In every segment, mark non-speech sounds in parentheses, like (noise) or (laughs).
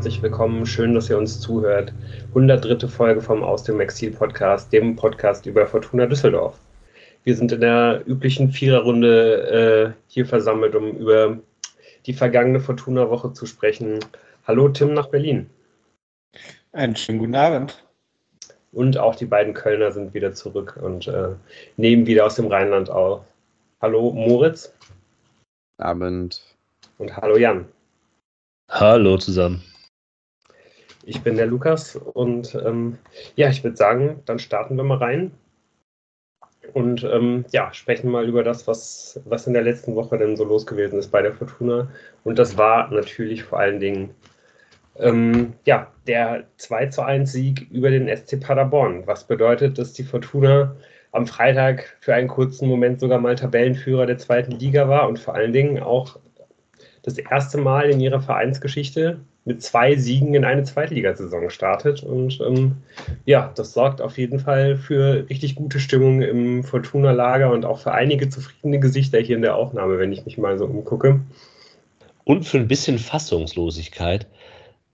herzlich willkommen. Schön, dass ihr uns zuhört. 103. Folge vom Aus dem Exil Podcast, dem Podcast über Fortuna Düsseldorf. Wir sind in der üblichen Viererrunde äh, hier versammelt, um über die vergangene Fortuna-Woche zu sprechen. Hallo Tim nach Berlin. Einen schönen guten Abend. Und auch die beiden Kölner sind wieder zurück und äh, nehmen wieder aus dem Rheinland auf. Hallo Moritz. Abend. Und hallo Jan. Hallo zusammen. Ich bin der Lukas und ähm, ja, ich würde sagen, dann starten wir mal rein und ähm, ja, sprechen mal über das, was, was in der letzten Woche denn so los gewesen ist bei der Fortuna. Und das war natürlich vor allen Dingen ähm, ja, der 2 zu 1 Sieg über den SC Paderborn, was bedeutet, dass die Fortuna am Freitag für einen kurzen Moment sogar mal Tabellenführer der zweiten Liga war und vor allen Dingen auch das erste Mal in ihrer Vereinsgeschichte mit zwei Siegen in eine Zweitligasaison startet. Und ähm, ja, das sorgt auf jeden Fall für richtig gute Stimmung im Fortuna-Lager und auch für einige zufriedene Gesichter hier in der Aufnahme, wenn ich mich mal so umgucke. Und für ein bisschen Fassungslosigkeit.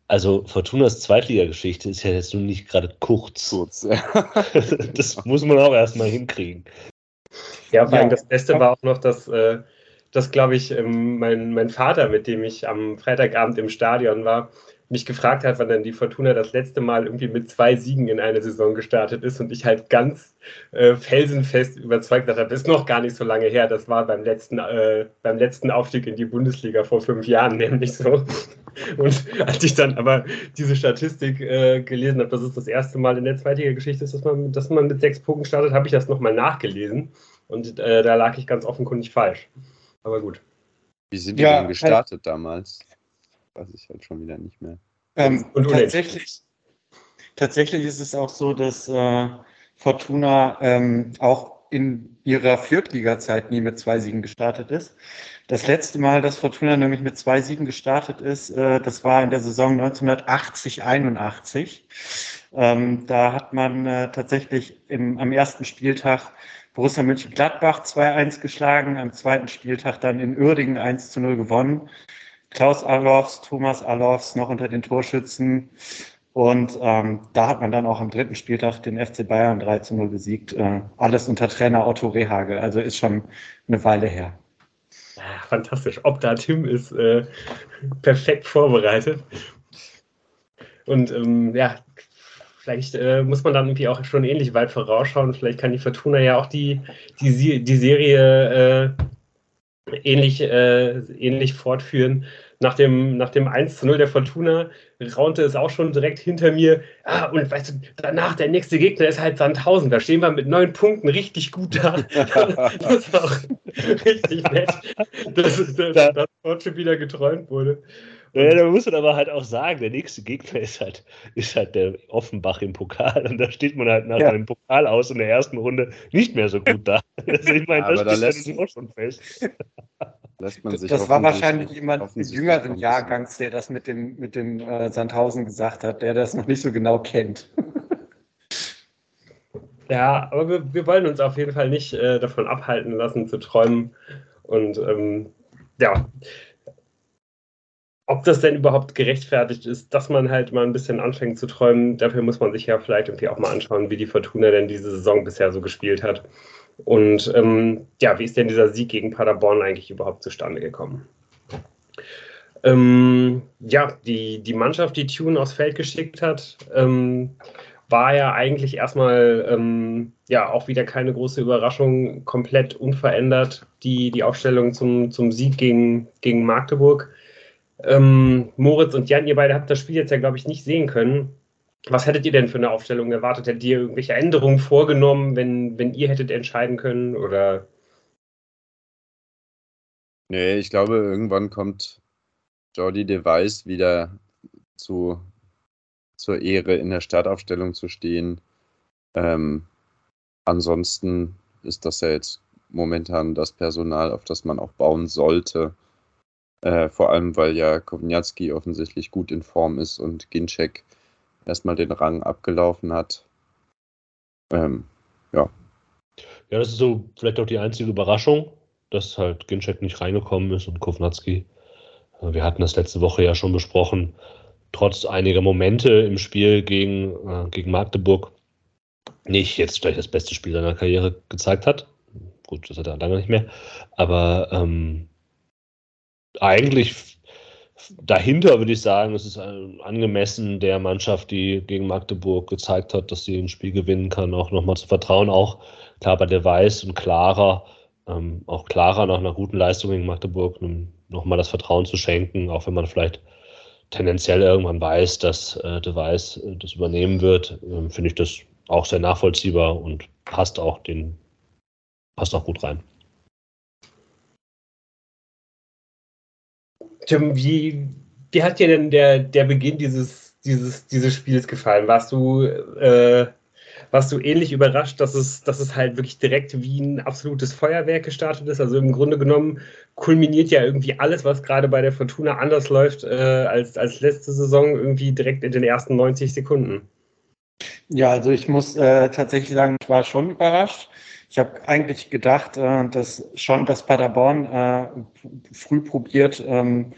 Also Fortunas Zweitligageschichte ist ja jetzt nun nicht gerade kurz. kurz (laughs) das muss man auch erstmal hinkriegen. Ja, vor allem ja. das Beste war auch noch, dass äh, dass, glaube ich, ähm, mein, mein Vater, mit dem ich am Freitagabend im Stadion war, mich gefragt hat, wann dann die Fortuna das letzte Mal irgendwie mit zwei Siegen in eine Saison gestartet ist und ich halt ganz äh, felsenfest überzeugt habe, das ist noch gar nicht so lange her, das war beim letzten, äh, beim letzten Aufstieg in die Bundesliga vor fünf Jahren (laughs) nämlich so. Und als ich dann aber diese Statistik äh, gelesen habe, dass es das erste Mal in der Zweitliga-Geschichte ist, dass man, dass man mit sechs Punkten startet, habe ich das nochmal nachgelesen und äh, da lag ich ganz offenkundig falsch. Aber gut. Wie sind die ja, denn gestartet halt, damals? Weiß ich halt schon wieder nicht mehr. Ähm, und tatsächlich, tatsächlich ist es auch so, dass äh, Fortuna ähm, auch in ihrer Viertliga-Zeit nie mit zwei Siegen gestartet ist. Das letzte Mal, dass Fortuna nämlich mit zwei Siegen gestartet ist, äh, das war in der Saison 1980-81. Ähm, da hat man äh, tatsächlich im, am ersten Spieltag Borussia Mönchengladbach 2-1 geschlagen, am zweiten Spieltag dann in Uerdingen 1-0 gewonnen. Klaus Alofs, Thomas Alofs noch unter den Torschützen. Und ähm, da hat man dann auch am dritten Spieltag den FC Bayern 3 0 besiegt. Äh, alles unter Trainer Otto Rehagel. Also ist schon eine Weile her. fantastisch. Ob da Tim ist äh, (laughs) perfekt vorbereitet. Und ähm, ja, Vielleicht äh, muss man dann irgendwie auch schon ähnlich weit vorausschauen. Vielleicht kann die Fortuna ja auch die, die, die Serie äh, ähnlich, äh, ähnlich fortführen. Nach dem, nach dem 1 zu 0 der Fortuna raunte es auch schon direkt hinter mir. Ah, und weißt du, danach der nächste Gegner ist halt Sandhausen. Da stehen wir mit neun Punkten richtig gut da. (laughs) das war auch richtig nett, dass, dass, dass dort schon wieder geträumt wurde. Ja, da muss man aber halt auch sagen, der nächste Gegner ist halt, ist halt der Offenbach im Pokal. Und da steht man halt nach ja. einem Pokal aus in der ersten Runde nicht mehr so gut da. (laughs) Also ich meine, das da lässt, auch schon fest. Lässt man sich das war wahrscheinlich jemand des jüngeren Jahrgangs, der das mit dem, mit dem äh, Sandhausen gesagt hat, der das noch nicht so genau kennt. (laughs) Ja, aber wir, wir wollen uns auf jeden Fall nicht äh, davon abhalten lassen zu träumen. Und ähm, ja, ob das denn überhaupt gerechtfertigt ist, dass man halt mal ein bisschen anfängt zu träumen, dafür muss man sich ja vielleicht irgendwie auch mal anschauen, wie die Fortuna denn diese Saison bisher so gespielt hat. Und ähm, ja, wie ist denn dieser Sieg gegen Paderborn eigentlich überhaupt zustande gekommen? Ähm, ja, die, die Mannschaft, die Tune aufs Feld geschickt hat, ähm, war ja eigentlich erstmal ähm, ja auch wieder keine große Überraschung, komplett unverändert die, die Aufstellung zum, zum Sieg gegen, gegen Magdeburg. Ähm, Moritz und Jan, ihr beide habt das Spiel jetzt ja, glaube ich, nicht sehen können. Was hättet ihr denn für eine Aufstellung erwartet? Hättet ihr irgendwelche Änderungen vorgenommen, wenn, wenn ihr hättet entscheiden können? Oder? Nee, ich glaube, irgendwann kommt Jordi Device wieder zu, zur Ehre, in der Startaufstellung zu stehen. Ähm, ansonsten ist das ja jetzt momentan das Personal, auf das man auch bauen sollte. Äh, vor allem, weil ja Kowniatski offensichtlich gut in Form ist und Ginczek erstmal den Rang abgelaufen hat. Ähm, ja. Ja, das ist so vielleicht auch die einzige Überraschung, dass halt Ginczek nicht reingekommen ist und Kovnatski. Äh, wir hatten das letzte Woche ja schon besprochen. trotz einiger Momente im Spiel gegen, äh, gegen Magdeburg nicht jetzt vielleicht das beste Spiel seiner Karriere gezeigt hat. Gut, das hat er lange nicht mehr. Aber ähm, eigentlich dahinter würde ich sagen, es ist angemessen der Mannschaft, die gegen Magdeburg gezeigt hat, dass sie ein Spiel gewinnen kann, auch nochmal zu vertrauen. Auch klar bei der Weiß und Clara, ähm, auch Clara nach einer guten Leistung gegen Magdeburg nochmal das Vertrauen zu schenken, auch wenn man vielleicht tendenziell irgendwann weiß, dass äh, De Weiß äh, das übernehmen wird, äh, finde ich das auch sehr nachvollziehbar und passt auch den passt auch gut rein. Tim, wie, wie hat dir denn der, der Beginn dieses, dieses, dieses Spiels gefallen? Warst du, äh, warst du ähnlich überrascht, dass es, dass es halt wirklich direkt wie ein absolutes Feuerwerk gestartet ist? Also im Grunde genommen kulminiert ja irgendwie alles, was gerade bei der Fortuna anders läuft äh, als, als letzte Saison, irgendwie direkt in den ersten 90 Sekunden. Ja, also ich muss äh, tatsächlich sagen, ich war schon überrascht. Ich habe eigentlich gedacht, äh, dass schon das Paderborn äh, früh probiert, ähm,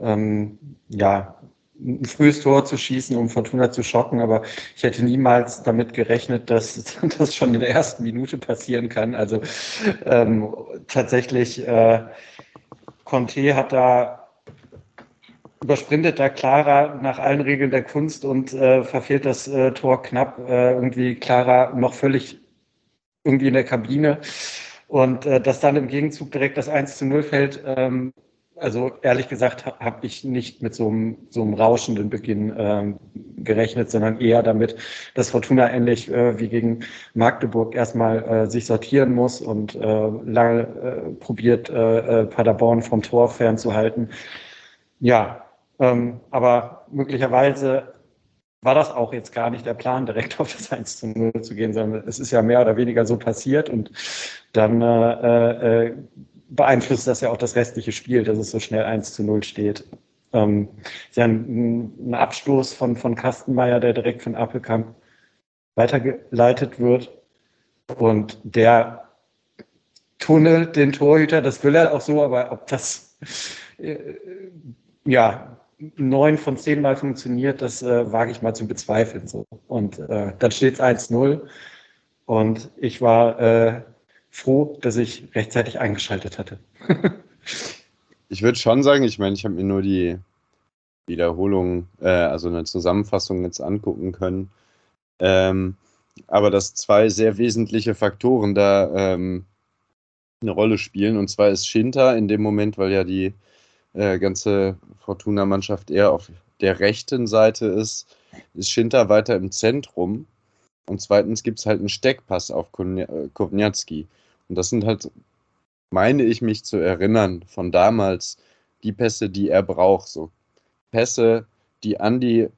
ähm, ja, ein frühes Tor zu schießen, um Fortuna zu schocken, aber ich hätte niemals damit gerechnet, dass (laughs) das schon in der ersten Minute passieren kann. Also ähm, tatsächlich, äh, Conte hat da übersprintet da Clara nach allen Regeln der Kunst und äh, verfehlt das äh, Tor knapp. Äh, irgendwie Clara noch völlig irgendwie in der Kabine. Und äh, dass dann im Gegenzug direkt das 1 zu 0 fällt, ähm, also ehrlich gesagt habe ich nicht mit so einem, so einem rauschenden Beginn ähm, gerechnet, sondern eher damit, dass Fortuna ähnlich äh, wie gegen Magdeburg erstmal äh, sich sortieren muss und äh, lange äh, probiert, äh, äh, Paderborn vom Tor fernzuhalten. Ja, ähm, aber möglicherweise war das auch jetzt gar nicht der Plan, direkt auf das 1 zu 0 zu gehen, sondern es ist ja mehr oder weniger so passiert und dann äh, äh, beeinflusst das ja auch das restliche Spiel, dass es so schnell 1 zu 0 steht. Ähm, ist ja ein, ein Abstoß von, von Kastenmeier, der direkt von Appelkamp weitergeleitet wird und der tunnelt den Torhüter, das will er auch so, aber ob das äh, ja neun von zehn Mal funktioniert, das äh, wage ich mal zu bezweifeln. So. Und äh, dann steht es 1-0 und ich war äh, froh, dass ich rechtzeitig eingeschaltet hatte. (laughs) ich würde schon sagen, ich meine, ich habe mir nur die Wiederholung, äh, also eine Zusammenfassung jetzt angucken können. Ähm, aber dass zwei sehr wesentliche Faktoren da ähm, eine Rolle spielen. Und zwar ist Schinter in dem Moment, weil ja die äh, ganze Fortuna-Mannschaft eher auf der rechten Seite ist, ist Schinter weiter im Zentrum. Und zweitens gibt es halt einen Steckpass auf Kovnatski. Und das sind halt, meine ich mich zu erinnern, von damals die Pässe, die er braucht. So Pässe, die an die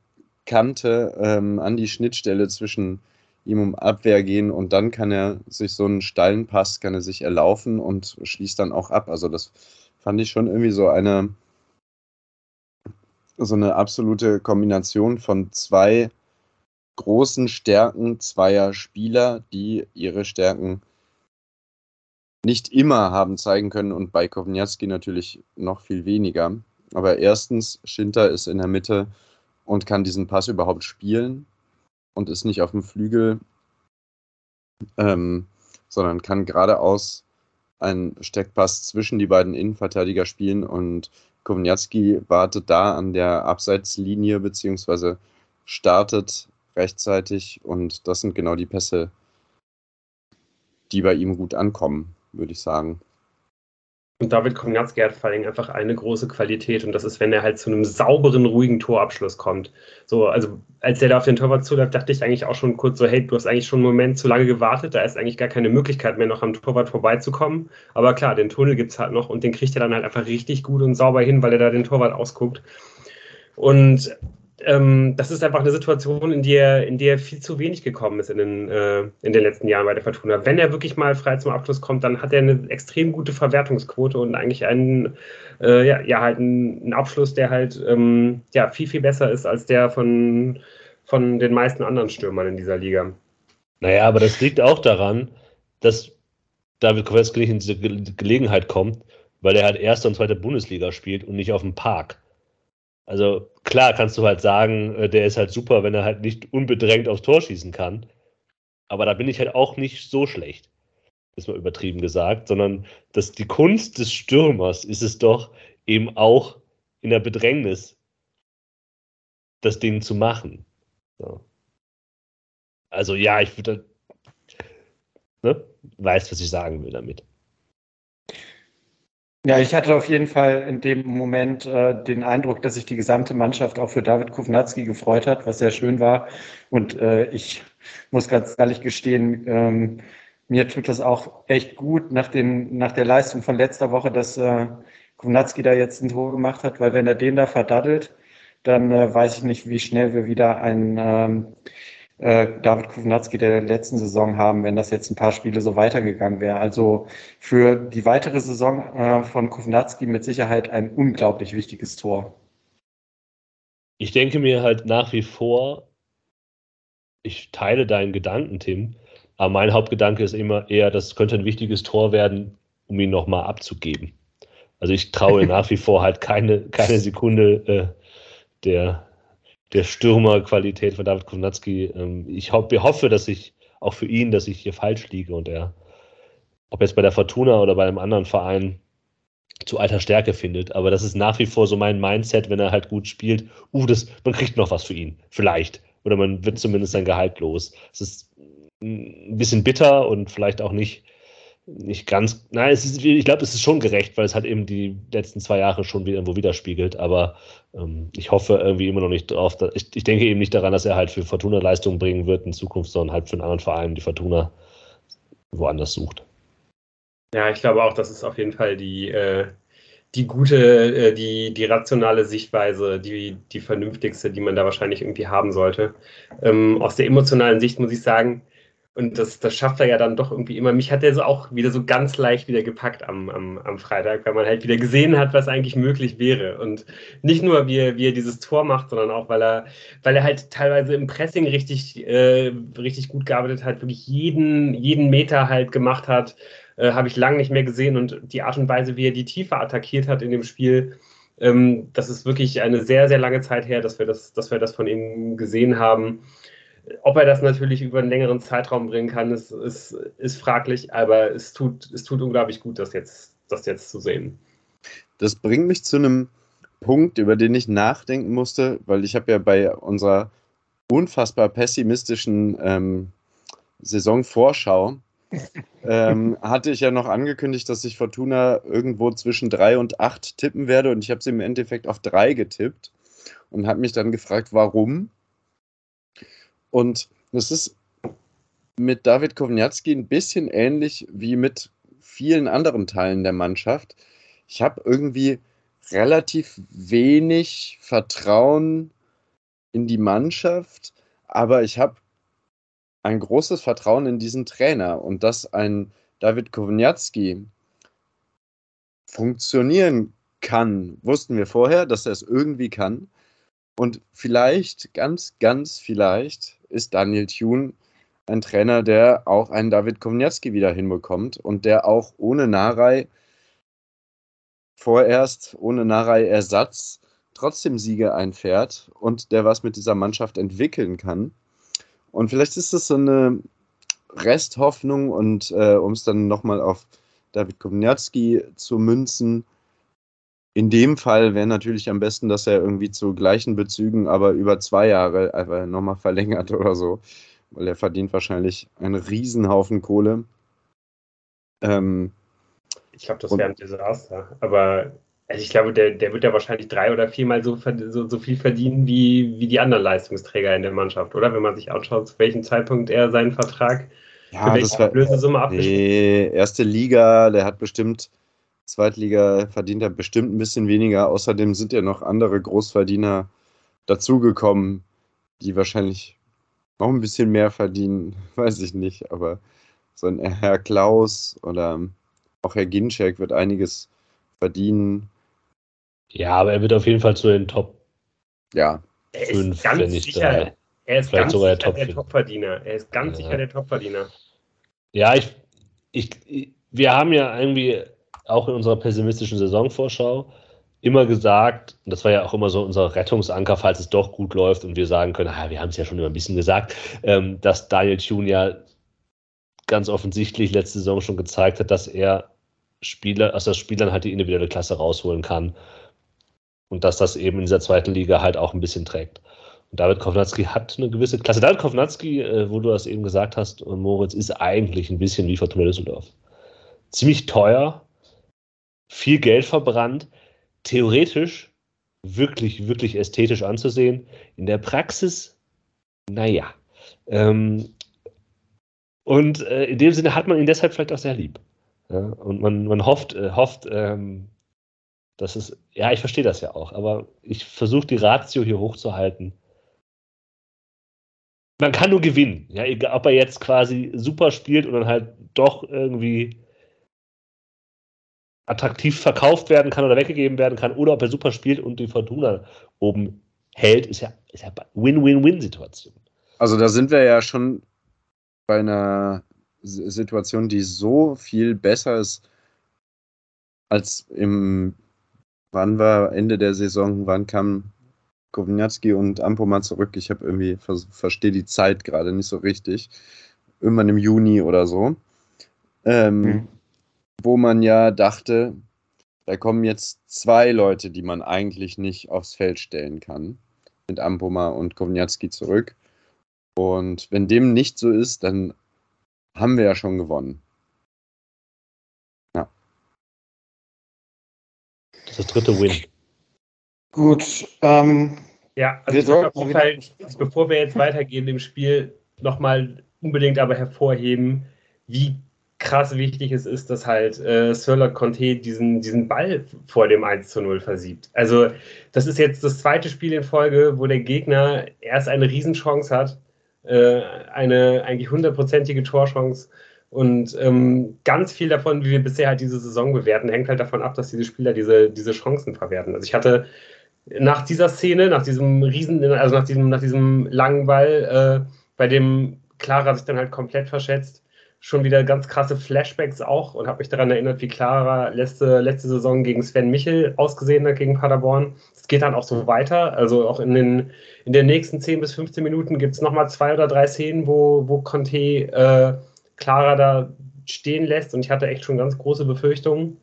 Kante, ähm, an die Schnittstelle zwischen ihm um Abwehr gehen und dann kann er sich so einen steilen Pass, kann er sich erlaufen und schließt dann auch ab. Also das fand ich schon irgendwie so eine, so eine absolute Kombination von zwei großen Stärken zweier Spieler, die ihre Stärken nicht immer haben zeigen können und bei Kovniatski natürlich noch viel weniger. Aber erstens, Schinter ist in der Mitte und kann diesen Pass überhaupt spielen und ist nicht auf dem Flügel, ähm, sondern kann geradeaus einen Steckpass zwischen die beiden Innenverteidiger spielen und Kovnatski wartet da an der Abseitslinie beziehungsweise startet rechtzeitig und das sind genau die Pässe, die bei ihm gut ankommen, würde ich sagen. Und David Komnatski hat vor allem einfach eine große Qualität und das ist, wenn er halt zu einem sauberen, ruhigen Torabschluss kommt. So, also als er da auf den Torwart zuläuft, dachte ich eigentlich auch schon kurz so, hey, du hast eigentlich schon einen Moment zu lange gewartet, da ist eigentlich gar keine Möglichkeit mehr, noch am Torwart vorbeizukommen. Aber klar, den Tunnel gibt es halt noch und den kriegt er dann halt einfach richtig gut und sauber hin, weil er da den Torwart ausguckt. Und ähm, das ist einfach eine Situation, in der, in der viel zu wenig gekommen ist in den, äh, in den letzten Jahren bei der Fortuna. Wenn er wirklich mal frei zum Abschluss kommt, dann hat er eine extrem gute Verwertungsquote und eigentlich einen, äh, ja, ja, halt einen, Abschluss, der halt ähm, ja, viel, viel besser ist als der von, von den meisten anderen Stürmern in dieser Liga. Naja, aber das liegt auch daran, dass David nicht in diese Ge Gelegenheit kommt, weil er halt erste und zweite Bundesliga spielt und nicht auf dem Park. Also klar kannst du halt sagen, äh, der ist halt super, wenn er halt nicht unbedrängt aufs Tor schießen kann. Aber da bin ich halt auch nicht so schlecht, ist mal übertrieben gesagt, sondern dass die Kunst des Stürmers ist es doch eben auch in der Bedrängnis das Ding zu machen. So. Also ja, ich würde, ne, weiß, was ich sagen will damit. Ja, ich hatte auf jeden Fall in dem Moment äh, den Eindruck, dass sich die gesamte Mannschaft auch für David Kovnatski gefreut hat, was sehr schön war. Und äh, ich muss ganz ehrlich gestehen, ähm, mir tut das auch echt gut nach, den, nach der Leistung von letzter Woche, dass äh, Kovnatski da jetzt ein Tor gemacht hat, weil wenn er den da verdaddelt, dann äh, weiß ich nicht, wie schnell wir wieder einen ähm, äh, David Kovnatski der letzten Saison haben, wenn das jetzt ein paar Spiele so weitergegangen wäre. Also für die weitere Saison äh, von Kovnatski mit Sicherheit ein unglaublich wichtiges Tor. Ich denke mir halt nach wie vor, ich teile deinen Gedanken, Tim, aber mein Hauptgedanke ist immer eher, das könnte ein wichtiges Tor werden, um ihn nochmal abzugeben. Also ich traue (laughs) nach wie vor halt keine, keine Sekunde äh, der, der Stürmerqualität von David Kovnatski. Ähm, ich ho hoffe, dass ich auch für ihn, dass ich hier falsch liege und er, ob jetzt bei der Fortuna oder bei einem anderen Verein, zu alter Stärke findet. Aber das ist nach wie vor so mein Mindset, wenn er halt gut spielt. Uh, das, man kriegt noch was für ihn. Vielleicht. Oder man wird zumindest sein Gehalt los. Es ist ein bisschen bitter und vielleicht auch nicht nicht ganz, nein, es ist, ich glaube, es ist schon gerecht, weil es halt eben die letzten zwei Jahre schon wieder irgendwo widerspiegelt, aber ähm, ich hoffe irgendwie immer noch nicht drauf, dass, ich, ich denke eben nicht daran, dass er halt für Fortuna Leistungen bringen wird in Zukunft, sondern halt für einen anderen Verein die Fortuna woanders sucht. Ja, ich glaube auch, das ist auf jeden Fall die, äh, die gute, äh, die, die rationale Sichtweise, die, die vernünftigste, die man da wahrscheinlich irgendwie haben sollte. Ähm, aus der emotionalen Sicht muss ich sagen, und das, das schafft er ja dann doch irgendwie immer. Mich hat er so auch wieder so ganz leicht wieder gepackt am, am, am Freitag, weil man halt wieder gesehen hat, was eigentlich möglich wäre. Und nicht nur, wie er, wie er dieses Tor macht, sondern auch, weil er, weil er halt teilweise im Pressing richtig, äh, richtig gut gearbeitet hat, wirklich jeden, jeden Meter halt gemacht hat. Äh, Habe ich lange nicht mehr gesehen. Und die Art und Weise, wie er die Tiefe attackiert hat in dem Spiel, ähm, das ist wirklich eine sehr, sehr lange Zeit her, dass wir das, dass wir das von ihm gesehen haben. Ob er das natürlich über einen längeren Zeitraum bringen kann, ist, ist, ist fraglich, aber es tut, es tut unglaublich gut, das jetzt, das jetzt zu sehen. Das bringt mich zu einem Punkt, über den ich nachdenken musste, weil ich habe ja bei unserer unfassbar pessimistischen ähm, Saisonvorschau (laughs) ähm, hatte ich ja noch angekündigt, dass ich Fortuna irgendwo zwischen drei und acht tippen werde und ich habe sie im Endeffekt auf drei getippt und habe mich dann gefragt, warum. Und das ist mit David Kowniatski ein bisschen ähnlich wie mit vielen anderen Teilen der Mannschaft. Ich habe irgendwie relativ wenig Vertrauen in die Mannschaft, aber ich habe ein großes Vertrauen in diesen Trainer und dass ein David Kowniatski funktionieren kann, wussten wir vorher, dass er es irgendwie kann. Und vielleicht, ganz, ganz vielleicht, ist Daniel Thune ein Trainer, der auch einen David Komniatski wieder hinbekommt und der auch ohne Narei vorerst, ohne Narei-Ersatz, trotzdem Siege einfährt und der was mit dieser Mannschaft entwickeln kann. Und vielleicht ist das so eine Resthoffnung und äh, um es dann nochmal auf David Komniatski zu münzen, in dem Fall wäre natürlich am besten, dass er irgendwie zu gleichen Bezügen, aber über zwei Jahre einfach nochmal verlängert oder so, weil er verdient wahrscheinlich einen Riesenhaufen Kohle. Ähm, ich glaube, das wäre ein Desaster. Aber also ich glaube, der, der wird ja wahrscheinlich drei oder viermal so, so, so viel verdienen wie, wie die anderen Leistungsträger in der Mannschaft, oder? Wenn man sich anschaut, zu welchem Zeitpunkt er seinen Vertrag ja, für welche Ablösesumme abgeschlossen hat. erste Liga, der hat bestimmt Zweitliga verdient er bestimmt ein bisschen weniger. Außerdem sind ja noch andere Großverdiener dazugekommen, die wahrscheinlich noch ein bisschen mehr verdienen, (laughs) weiß ich nicht. Aber so ein Herr Klaus oder auch Herr Ginczek wird einiges verdienen. Ja, aber er wird auf jeden Fall zu den Top ja. 5, wenn nicht sicher, drei. Er ist Vielleicht ganz sogar sicher der Topverdiener. Er ist ganz ja. sicher der Topverdiener. Ja, ich, ich, wir haben ja irgendwie auch in unserer pessimistischen Saisonvorschau immer gesagt, und das war ja auch immer so unser Rettungsanker, falls es doch gut läuft und wir sagen können, ah, wir haben es ja schon immer ein bisschen gesagt, ähm, dass Daniel Thune ja ganz offensichtlich letzte Saison schon gezeigt hat, dass er Spieler, aus das Spielern halt die individuelle Klasse rausholen kann und dass das eben in dieser zweiten Liga halt auch ein bisschen trägt. Und David Kovnatski hat eine gewisse Klasse. David Kovnatski, äh, wo du das eben gesagt hast, Moritz, ist eigentlich ein bisschen wie Fortuna Düsseldorf. Ziemlich teuer, viel Geld verbrannt, theoretisch wirklich, wirklich ästhetisch anzusehen. In der Praxis, naja. Ähm, und äh, in dem Sinne hat man ihn deshalb vielleicht auch sehr lieb. Ja? Und man, man hofft, äh, hofft ähm, dass es, ja, ich verstehe das ja auch, aber ich versuche die Ratio hier hochzuhalten. Man kann nur gewinnen, ja, ob er jetzt quasi super spielt und dann halt doch irgendwie attraktiv verkauft werden kann oder weggegeben werden kann oder ob er super spielt und die Fortuna oben hält, ist ja, ist ja Win-Win-Win-Situation. Also da sind wir ja schon bei einer Situation, die so viel besser ist als im, wann war Ende der Saison, wann kam Kovnatski und Ampoma zurück? Ich habe irgendwie, verstehe die Zeit gerade nicht so richtig. Irgendwann im Juni oder so. Ähm, mhm wo man ja dachte, da kommen jetzt zwei Leute, die man eigentlich nicht aufs Feld stellen kann, mit Ampoma und Kovnatski zurück. Und wenn dem nicht so ist, dann haben wir ja schon gewonnen. Ja. Das ist das dritte Win. Gut. Ähm, ja, also ich würde auf halt, bevor wir jetzt weitergehen im Spiel, nochmal unbedingt aber hervorheben, wie krass wichtig es ist, dass halt äh, Sirlock Conte diesen, diesen Ball vor dem 1 zu 0 versiebt. Also, das ist jetzt das zweite Spiel in Folge, wo der Gegner erst eine Riesenchance hat, äh, eine eigentlich hundertprozentige Torchance. Und ähm, ganz viel davon, wie wir bisher halt diese Saison bewerten, hängt halt davon ab, dass diese Spieler diese, diese Chancen verwerten. Also ich hatte nach dieser Szene, nach diesem Riesen, also nach diesem, nach diesem langen Ball, äh, bei dem Clara sich dann halt komplett verschätzt, schon wieder ganz krasse Flashbacks auch und habe mich daran erinnert, wie Clara letzte, letzte Saison gegen Sven Michel ausgesehen hat gegen Paderborn. Es geht dann auch so weiter. Also auch in den, in den nächsten 10 bis 15 Minuten gibt es nochmal zwei oder drei Szenen, wo, wo Conte äh, Clara da stehen lässt und ich hatte echt schon ganz große Befürchtungen.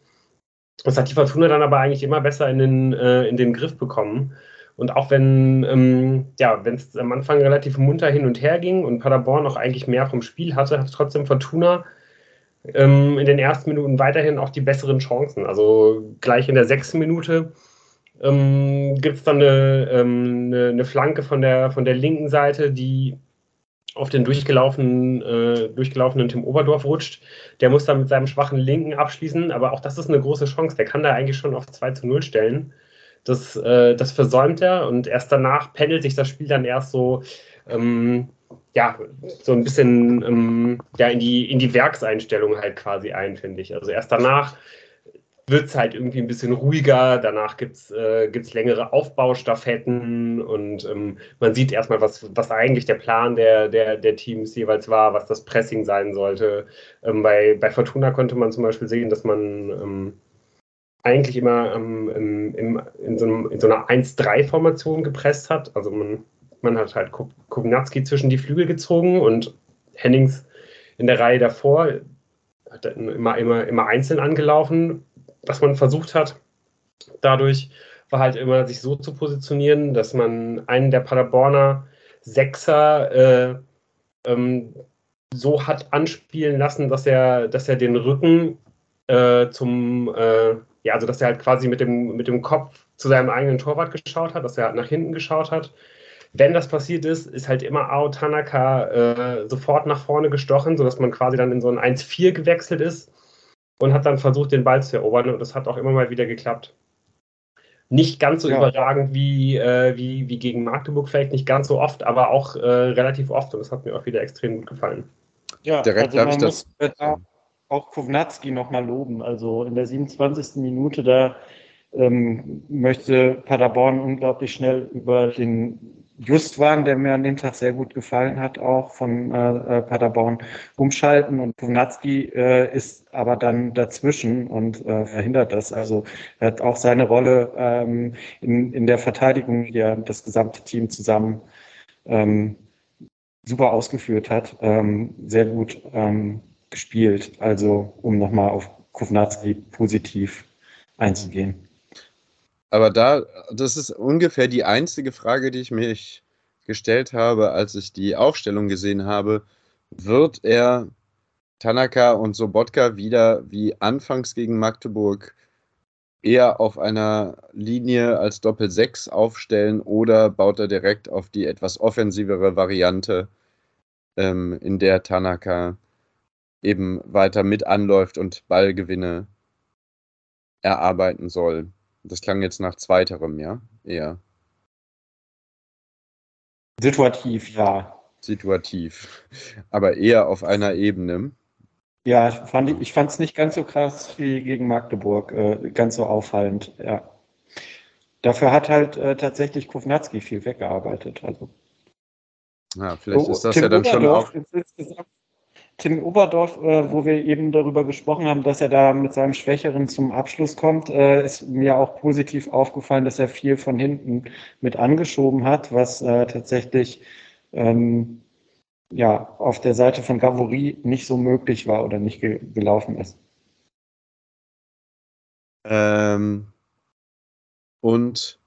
Das hat die Fortuna dann aber eigentlich immer besser in den, äh, in den Griff bekommen. Und auch wenn ähm, ja, es am Anfang relativ munter hin und her ging und Paderborn auch eigentlich mehr vom Spiel hatte, hat trotzdem Fortuna ähm, in den ersten Minuten weiterhin auch die besseren Chancen. Also gleich in der sechsten Minute ähm, gibt es dann eine, ähm, eine, eine, Flanke von der, von der linken Seite, die auf den durchgelaufenen, äh, durchgelaufenen Tim Oberdorf rutscht. Der muss dann mit seinem schwachen Linken abschließen, aber auch das ist eine große Chance. Der kann da eigentlich schon auf 2 zu 0 stellen. Das, äh, das versäumt er und erst danach pendelt sich das Spiel dann erst so, ähm, ja, so ein bisschen ähm, ja, in, die, in die Werkseinstellung halt quasi ein, finde ich. Also erst danach wird es halt irgendwie ein bisschen ruhiger. Danach gibt es äh, gibt's längere Aufbaustaffetten und ähm, man sieht erstmal, was, was eigentlich der Plan der, der, der Teams jeweils war, was das Pressing sein sollte. Ähm, bei, bei Fortuna konnte man zum Beispiel sehen, dass man ähm, eigentlich immer ähm, im, im, in, so einem, in, so einer 1-3-Formation gepresst hat. Also man, man hat halt Kubnatski zwischen die Flügel gezogen und Hennings in der Reihe davor hat immer, immer, immer einzeln angelaufen, was man versucht hat. Dadurch war halt immer, sich so zu positionieren, dass man einen der Paderborner Sechser äh, ähm, so hat anspielen lassen, dass er, dass er den Rücken äh, zum, äh, ja, also dass er halt quasi mit dem, mit dem Kopf zu seinem eigenen Torwart geschaut hat, dass er halt nach hinten geschaut hat. Wenn das passiert ist, ist halt immer Ao Tanaka äh, sofort nach vorne gestochen, sodass man quasi dann in so ein 1-4 gewechselt ist und hat dann versucht, den Ball zu erobern. Und das hat auch immer mal wieder geklappt. Nicht ganz so ja. überragend wie, äh, wie, wie gegen Magdeburg, vielleicht nicht ganz so oft, aber auch äh, relativ oft. Und das hat mir auch wieder extrem gut gefallen. Ja, Direkt also man muss das auch Kovnatski nochmal loben. Also in der 27. Minute, da ähm, möchte Paderborn unglaublich schnell über den Justwan, der mir an dem Tag sehr gut gefallen hat, auch von äh, äh Paderborn umschalten und Kovnatski äh, ist aber dann dazwischen und äh, verhindert das. Also er hat auch seine Rolle ähm, in, in der Verteidigung, die er das gesamte Team zusammen ähm, super ausgeführt hat, ähm, sehr gut ähm, gespielt. Also um nochmal auf Kovnatski positiv einzugehen. Aber da, das ist ungefähr die einzige Frage, die ich mich gestellt habe, als ich die Aufstellung gesehen habe. Wird er Tanaka und Sobotka wieder wie anfangs gegen Magdeburg eher auf einer Linie als Doppel-6 aufstellen oder baut er direkt auf die etwas offensivere Variante, ähm, in der Tanaka eben weiter mit anläuft und Ballgewinne erarbeiten soll? Das klang jetzt nach zweiterem, ja? Eher. Situativ, ja. Situativ. Aber eher auf einer Ebene. Ja, ich fand ich fand es nicht ganz so krass wie gegen Magdeburg, äh, ganz so auffallend, ja. Dafür hat halt äh, tatsächlich Kovnatski viel weggearbeitet. Also. Ja, vielleicht ist das Tim ja dann Oberdorf schon auch. Insgesamt Tim Oberdorf, äh, wo wir eben darüber gesprochen haben, dass er da mit seinem Schwächeren zum Abschluss kommt, äh, ist mir auch positiv aufgefallen, dass er viel von hinten mit angeschoben hat, was äh, tatsächlich ähm, ja, auf der Seite von Gavory nicht so möglich war oder nicht ge gelaufen ist. Ähm, und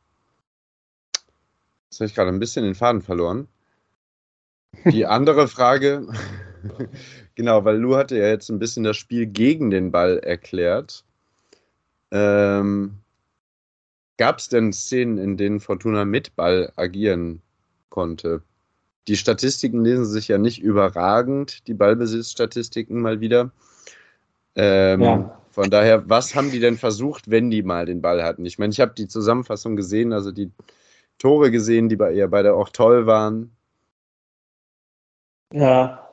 jetzt habe ich gerade ein bisschen den Faden verloren. Die andere Frage, (laughs) genau, weil Lou hatte ja jetzt ein bisschen das Spiel gegen den Ball erklärt. Ähm, Gab es denn Szenen, in denen Fortuna mit Ball agieren konnte? Die Statistiken lesen sich ja nicht überragend, die Ballbesitzstatistiken mal wieder. Ähm, ja. Von daher, was haben die denn versucht, wenn die mal den Ball hatten? Ich meine, ich habe die Zusammenfassung gesehen, also die Tore gesehen, die bei ihr beide auch toll waren. Ja,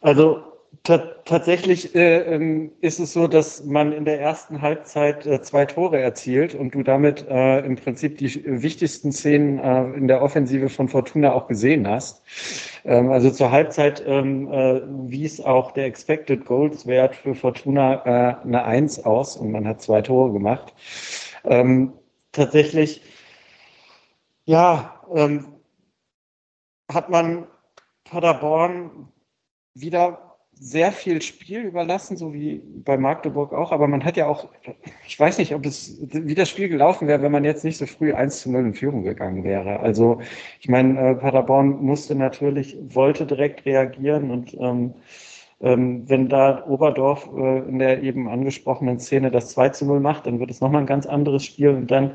also tatsächlich äh, ähm, ist es so, dass man in der ersten Halbzeit äh, zwei Tore erzielt und du damit äh, im Prinzip die wichtigsten Szenen äh, in der Offensive von Fortuna auch gesehen hast. Ähm, also zur Halbzeit ähm, äh, wies auch der Expected Goals Wert für Fortuna äh, eine Eins aus und man hat zwei Tore gemacht. Ähm, tatsächlich, ja, ähm, hat man Paderborn wieder sehr viel Spiel überlassen, so wie bei Magdeburg auch. Aber man hat ja auch, ich weiß nicht, ob es wie das Spiel gelaufen wäre, wenn man jetzt nicht so früh 1 zu 0 in Führung gegangen wäre. Also ich meine, äh, Paderborn musste natürlich, wollte direkt reagieren und ähm, ähm, wenn da Oberdorf äh, in der eben angesprochenen Szene das 2 zu 0 macht, dann wird es nochmal ein ganz anderes Spiel und dann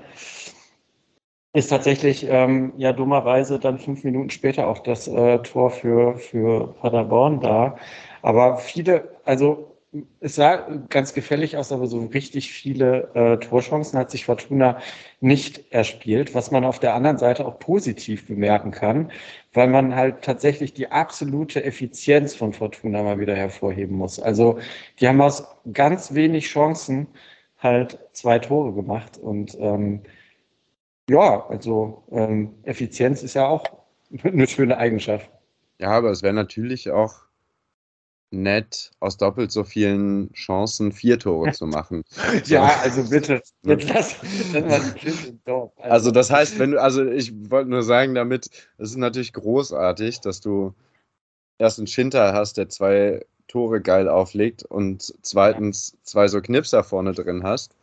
ist tatsächlich ähm, ja dummerweise dann fünf Minuten später auch das äh, Tor für, für Paderborn da. Aber viele, also es sah ganz gefällig aus, aber so richtig viele äh, Torchancen hat sich Fortuna nicht erspielt, was man auf der anderen Seite auch positiv bemerken kann, weil man halt tatsächlich die absolute Effizienz von Fortuna mal wieder hervorheben muss. Also die haben aus ganz wenig Chancen halt zwei Tore gemacht und ähm, ja, also ähm, Effizienz ist ja auch (laughs) eine schöne Eigenschaft. Ja, aber es wäre natürlich auch nett, aus doppelt so vielen Chancen vier Tore zu machen. (laughs) ja, also bitte, (laughs) lass, lass also. also das heißt, wenn du, also ich wollte nur sagen damit, es ist natürlich großartig, dass du erst einen Schinter hast, der zwei Tore geil auflegt und zweitens zwei so Knipser vorne drin hast.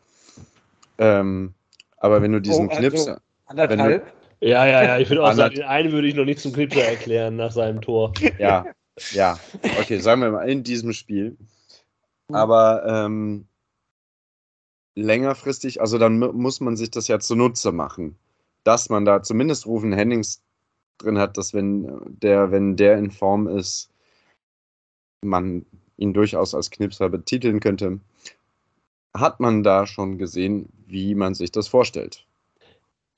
Ähm, aber wenn du diesen oh, also Knipser. Anderthalb? Du, ja, ja, ja. Ich würde auch sagen, den einen würde ich noch nicht zum Knipser erklären nach seinem Tor. Ja, ja. Okay, sagen wir mal in diesem Spiel. Aber ähm, längerfristig, also dann muss man sich das ja zunutze machen, dass man da zumindest Rufen Hennings drin hat, dass wenn der, wenn der in Form ist, man ihn durchaus als Knipser betiteln könnte hat man da schon gesehen, wie man sich das vorstellt?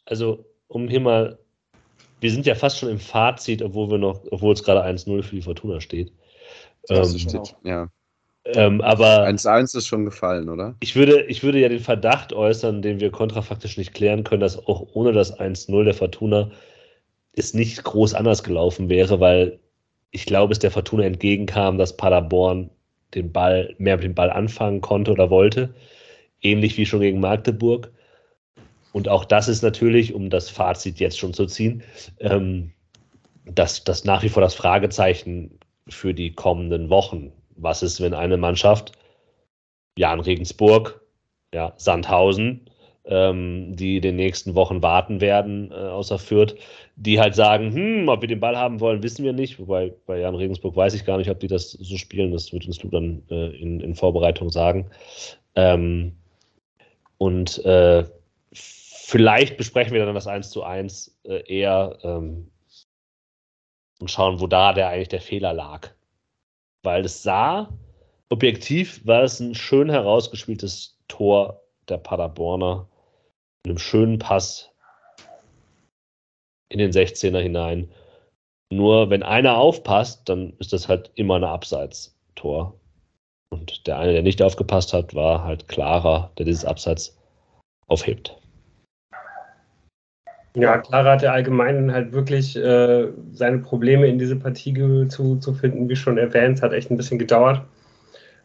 Also, um hier mal, wir sind ja fast schon im Fazit, obwohl wir noch, obwohl es gerade 1-0 für die Fortuna steht. Das ähm, steht, ja. Ähm, aber 1-1 ist schon gefallen, oder? Ich würde, ich würde ja den Verdacht äußern, den wir kontrafaktisch nicht klären können, dass auch ohne das 1-0 der Fortuna es nicht groß anders gelaufen wäre, weil ich glaube, es der Fortuna entgegenkam, dass Paderborn den Ball, mehr mit dem Ball anfangen konnte oder wollte. Ähnlich wie schon gegen Magdeburg. Und auch das ist natürlich, um das Fazit jetzt schon zu ziehen, ähm, das, das nach wie vor das Fragezeichen für die kommenden Wochen. Was ist, wenn eine Mannschaft, Jan Regensburg, ja, Sandhausen, ähm, die in den nächsten Wochen warten werden, äh, außer Fürth, die halt sagen, hm, ob wir den Ball haben wollen, wissen wir nicht. Wobei bei Jan Regensburg weiß ich gar nicht, ob die das so spielen. Das wird uns Lu dann äh, in, in, Vorbereitung sagen. Ähm, und äh, vielleicht besprechen wir dann das 1 zu 1 äh, eher ähm, und schauen, wo da der eigentlich der Fehler lag. Weil es sah, objektiv war es ein schön herausgespieltes Tor der Paderborner. Mit einem schönen Pass in den 16er hinein. Nur wenn einer aufpasst, dann ist das halt immer ein Abseits-Tor. Und der eine, der nicht aufgepasst hat, war halt klarer, der dieses Abseits aufhebt. Ja, Clara hatte allgemein halt wirklich äh, seine Probleme in diese Partie zu, zu finden, wie schon erwähnt. Es hat echt ein bisschen gedauert.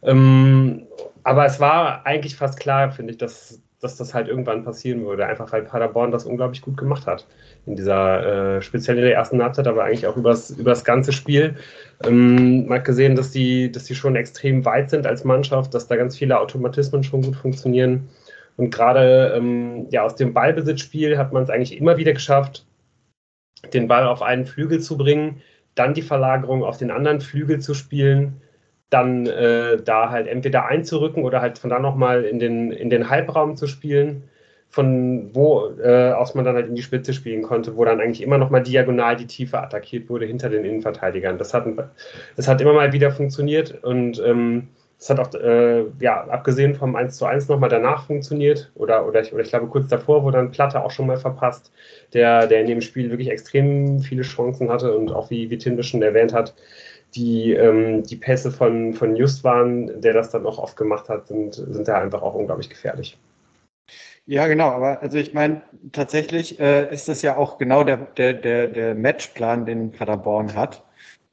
Ähm, aber es war eigentlich fast klar, finde ich, dass, dass das halt irgendwann passieren würde. Einfach weil Paderborn das unglaublich gut gemacht hat. In dieser, äh, speziell in der ersten Halbzeit, aber eigentlich auch übers, übers ganze Spiel. Ähm, man hat gesehen, dass die, dass die schon extrem weit sind als Mannschaft, dass da ganz viele Automatismen schon gut funktionieren. Und gerade ähm, ja, aus dem Ballbesitzspiel hat man es eigentlich immer wieder geschafft, den Ball auf einen Flügel zu bringen, dann die Verlagerung auf den anderen Flügel zu spielen, dann äh, da halt entweder einzurücken oder halt von da nochmal in den, in den Halbraum zu spielen, von wo äh, aus man dann halt in die Spitze spielen konnte, wo dann eigentlich immer nochmal diagonal die Tiefe attackiert wurde hinter den Innenverteidigern. Das hat, das hat immer mal wieder funktioniert und ähm, das hat auch, äh, ja, abgesehen vom 1 zu 1 nochmal danach funktioniert. Oder, oder, ich, oder ich glaube, kurz davor wurde dann Platte auch schon mal verpasst, der, der in dem Spiel wirklich extrem viele Chancen hatte und auch, wie, wie Tinde schon erwähnt hat, die, ähm, die Pässe von, von Just waren, der das dann auch oft gemacht hat, sind, sind da einfach auch unglaublich gefährlich. Ja, genau, aber also ich meine, tatsächlich äh, ist das ja auch genau der, der, der, der Matchplan, den Paderborn hat,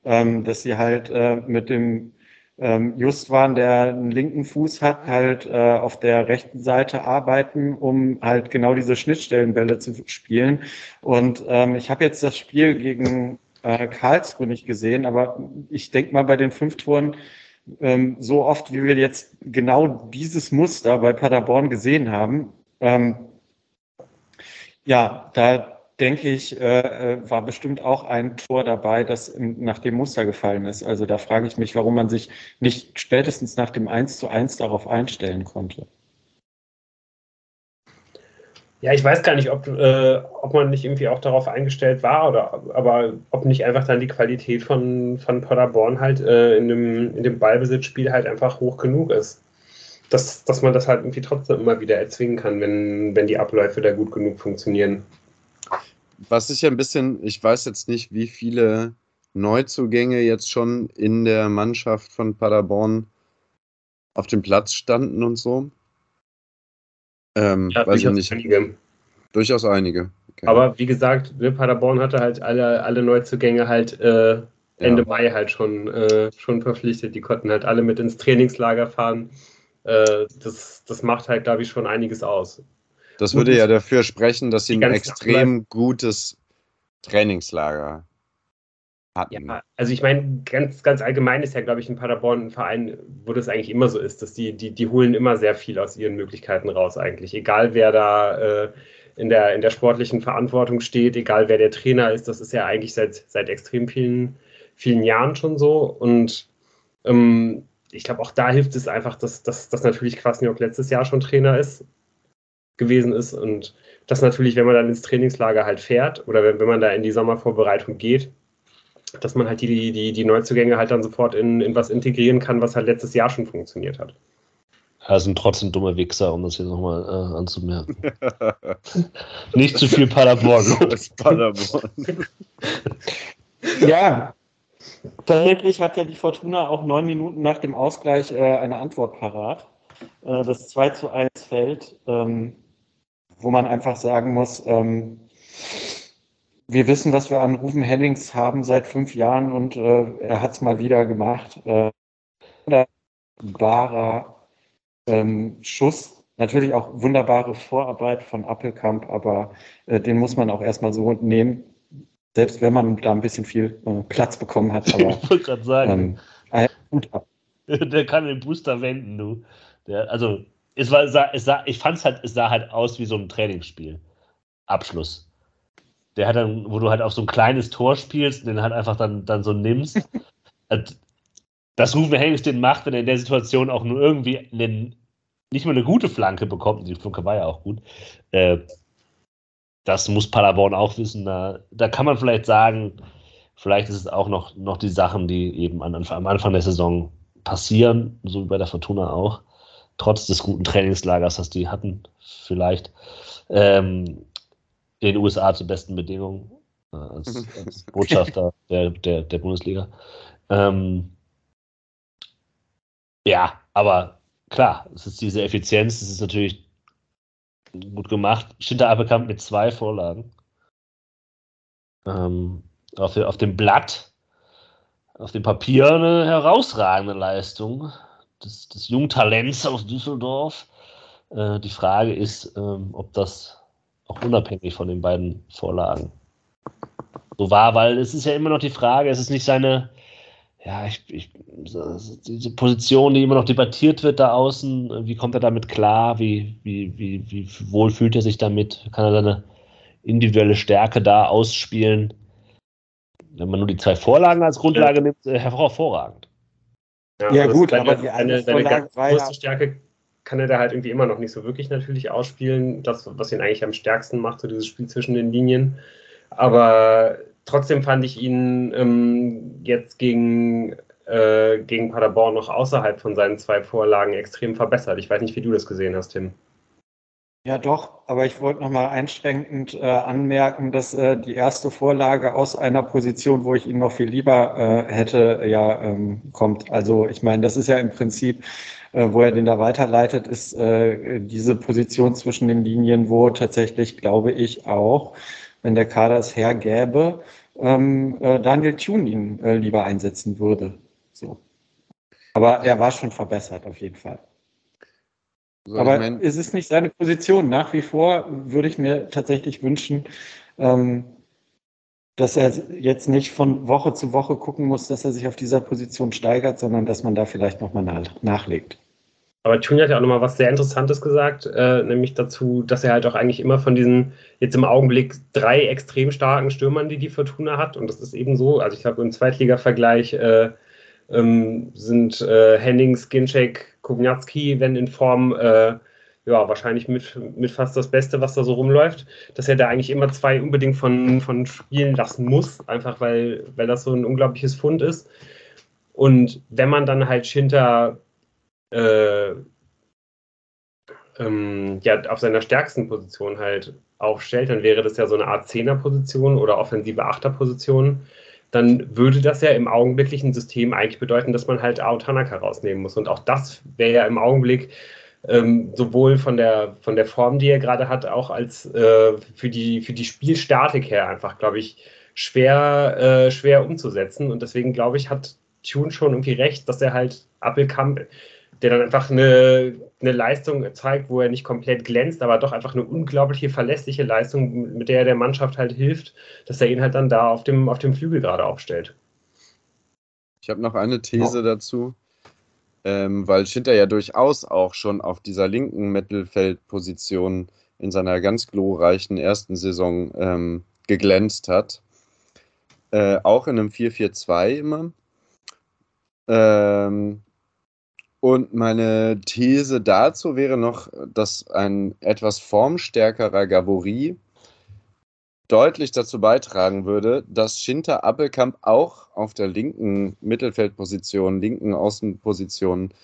ähm, dass sie halt äh, mit dem ähm, Justwan, der einen linken Fuß hat, halt äh, auf der rechten Seite arbeiten, um halt genau diese Schnittstellenbälle zu spielen. Und ähm, ich habe jetzt das Spiel gegen äh, Karlsruhe nicht gesehen, aber ich denke mal bei den fünf Toren, ähm, so oft wie wir jetzt genau dieses Muster bei Paderborn gesehen haben, ähm, ja, da denke ich, äh, äh, war bestimmt auch ein Tor dabei, das nach dem Muster gefallen ist. Also da frage ich mich, warum man sich nicht spätestens nach dem 1 zu 1 darauf einstellen konnte. Ja, ich weiß gar nicht, ob, äh, ob man nicht irgendwie auch darauf eingestellt war oder aber ob nicht einfach dann die Qualität von, von Paderborn halt äh, in, dem, in dem Ballbesitzspiel halt einfach hoch genug ist. Dass, dass man das halt irgendwie trotzdem immer wieder erzwingen kann, wenn, wenn die Abläufe da gut genug funktionieren was ich ein bisschen, ich weiß jetzt nicht, wie viele Neuzugänge jetzt schon in der Mannschaft von Paderborn auf dem Platz standen und so. Ähm, ja, weiß ich nicht. Einige. Durchaus einige. Okay. Aber wie gesagt, ne, Paderborn hatte halt alle, alle Neuzugänge halt äh, Ende ja. Mai halt schon, äh, schon verpflichtet. Die konnten halt alle mit ins Trainingslager fahren. Äh, das, das macht halt, glaube ich, schon einiges aus. Das würde ja dafür sprechen, dass sie ein extrem gutes Trainingslager hatten. Ja, also ich meine, ganz, ganz allgemein ist ja, glaube ich, in Paderborn ein Verein, wo das eigentlich immer so ist, dass die, die, die holen immer sehr viel aus ihren Möglichkeiten raus eigentlich. Egal wer da äh, in, der, in der sportlichen Verantwortung steht, egal wer der Trainer ist, das ist ja eigentlich seit, seit extrem vielen, vielen Jahren schon so. Und ähm, ich glaube, auch da hilft es einfach, dass, dass, dass natürlich Kwasniok letztes Jahr schon Trainer ist gewesen ist und das natürlich, wenn man dann ins Trainingslager halt fährt oder wenn, wenn man da in die Sommervorbereitung geht, dass man halt die, die, die Neuzugänge halt dann sofort in, in was integrieren kann, was halt letztes Jahr schon funktioniert hat. Ja, sind trotzdem dumme Wichser, um das hier nochmal äh, anzumerken. (laughs) Nicht zu viel Paderborn. (laughs) Paderborn. (laughs) ja, tatsächlich hat ja die Fortuna auch neun Minuten nach dem Ausgleich äh, eine Antwort parat. Äh, das 2 zu 1 fällt. Ähm, wo man einfach sagen muss, ähm, wir wissen, was wir an Rufen Hennings haben seit fünf Jahren und äh, er hat es mal wieder gemacht. Äh, wunderbarer ähm, Schuss. Natürlich auch wunderbare Vorarbeit von Appelkamp, aber äh, den muss man auch erstmal so nehmen, selbst wenn man da ein bisschen viel äh, Platz bekommen hat. (laughs) Aber, ich wollte gerade sagen, ähm, gut ab. (laughs) der kann den Booster wenden, du. Der, also, es war, es sah, ich fand es halt, es sah halt aus wie so ein Trainingsspiel. Abschluss. Der hat dann, wo du halt auf so ein kleines Tor spielst, den halt einfach dann, dann so nimmst. (laughs) dass Rufen Hengst den macht, wenn er in der Situation auch nur irgendwie einen, nicht mal eine gute Flanke bekommt, die Flanke war ja auch gut, äh, das muss Paderborn auch wissen. Da, da kann man vielleicht sagen, vielleicht ist es auch noch, noch die Sachen, die eben an, am Anfang der Saison passieren, so wie bei der Fortuna auch, trotz des guten Trainingslagers, das die hatten, vielleicht ähm, den USA zu besten Bedingungen äh, als, als Botschafter (laughs) der, der, der Bundesliga. Ähm, ja, aber klar, es ist diese Effizienz, es ist natürlich gut gemacht. Schinter Appelkamp mit zwei Vorlagen. Ähm, auf, auf dem Blatt, auf dem Papier eine herausragende Leistung des, des Jungtalents aus Düsseldorf. Äh, die Frage ist, ähm, ob das auch unabhängig von den beiden Vorlagen so war, weil es ist ja immer noch die Frage, es ist nicht seine, ja, ich, ich, diese Position, die immer noch debattiert wird da außen, wie kommt er damit klar, wie, wie, wie, wie wohl fühlt er sich damit, kann er seine individuelle Stärke da ausspielen. Wenn man nur die zwei Vorlagen als Grundlage ja. nimmt, äh, hervorragend. Ja, ja gut, seine, aber die eine seine, seine größte ja. Stärke kann er da halt irgendwie immer noch nicht so wirklich natürlich ausspielen. Das, was ihn eigentlich am stärksten macht, so dieses Spiel zwischen den Linien. Aber trotzdem fand ich ihn ähm, jetzt gegen, äh, gegen Paderborn noch außerhalb von seinen zwei Vorlagen extrem verbessert. Ich weiß nicht, wie du das gesehen hast, Tim. Ja, doch, aber ich wollte nochmal einschränkend äh, anmerken, dass äh, die erste Vorlage aus einer Position, wo ich ihn noch viel lieber äh, hätte, ja, ähm, kommt. Also ich meine, das ist ja im Prinzip, äh, wo er den da weiterleitet, ist äh, diese Position zwischen den Linien, wo tatsächlich, glaube ich, auch wenn der Kader es hergäbe, ähm, äh, Daniel Thun ihn äh, lieber einsetzen würde. So. Aber er war schon verbessert, auf jeden Fall. So, Aber ich mein, es ist nicht seine Position. Nach wie vor würde ich mir tatsächlich wünschen, ähm, dass er jetzt nicht von Woche zu Woche gucken muss, dass er sich auf dieser Position steigert, sondern dass man da vielleicht nochmal nach, nachlegt. Aber Tuni hat ja auch nochmal was sehr Interessantes gesagt, äh, nämlich dazu, dass er halt auch eigentlich immer von diesen jetzt im Augenblick drei extrem starken Stürmern, die die Fortuna hat, und das ist eben so, also ich glaube im Zweitliga-Vergleich äh, ähm, sind äh, Hennings, Ginczek, Kugniatski, wenn in Form, äh, ja, wahrscheinlich mit, mit fast das Beste, was da so rumläuft, dass er da eigentlich immer zwei unbedingt von, von spielen lassen muss, einfach weil, weil das so ein unglaubliches Fund ist. Und wenn man dann halt Schinter äh, ähm, ja, auf seiner stärksten Position halt aufstellt, dann wäre das ja so eine Art Zehner-Position oder offensive Achter-Position. Dann würde das ja im augenblicklichen System eigentlich bedeuten, dass man halt Ao Tanaka rausnehmen muss. Und auch das wäre ja im Augenblick ähm, sowohl von der, von der Form, die er gerade hat, auch als äh, für, die, für die Spielstatik her einfach, glaube ich, schwer, äh, schwer umzusetzen. Und deswegen, glaube ich, hat Tune schon irgendwie recht, dass er halt Appelkamp der dann einfach eine, eine Leistung zeigt, wo er nicht komplett glänzt, aber doch einfach eine unglaubliche verlässliche Leistung, mit der er der Mannschaft halt hilft, dass er ihn halt dann da auf dem, auf dem Flügel gerade aufstellt. Ich habe noch eine These oh. dazu, ähm, weil Schinter ja durchaus auch schon auf dieser linken Mittelfeldposition in seiner ganz glorreichen ersten Saison ähm, geglänzt hat. Äh, auch in einem 4-4-2 immer. Ähm, und meine These dazu wäre noch, dass ein etwas formstärkerer Gabori deutlich dazu beitragen würde, dass Schinter Appelkamp auch auf der linken Mittelfeldposition, linken Außenposition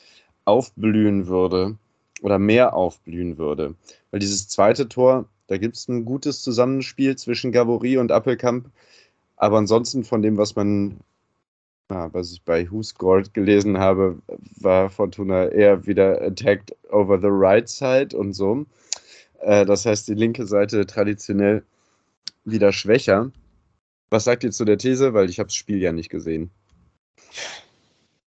aufblühen würde oder mehr aufblühen würde. Weil dieses zweite Tor, da gibt es ein gutes Zusammenspiel zwischen Gabori und Appelkamp. Aber ansonsten von dem, was man ja, was ich bei Who Scored gelesen habe, war Fortuna eher wieder attacked over the right side und so. Äh, das heißt, die linke Seite traditionell wieder schwächer. Was sagt ihr zu der These? Weil ich habe das Spiel ja nicht gesehen.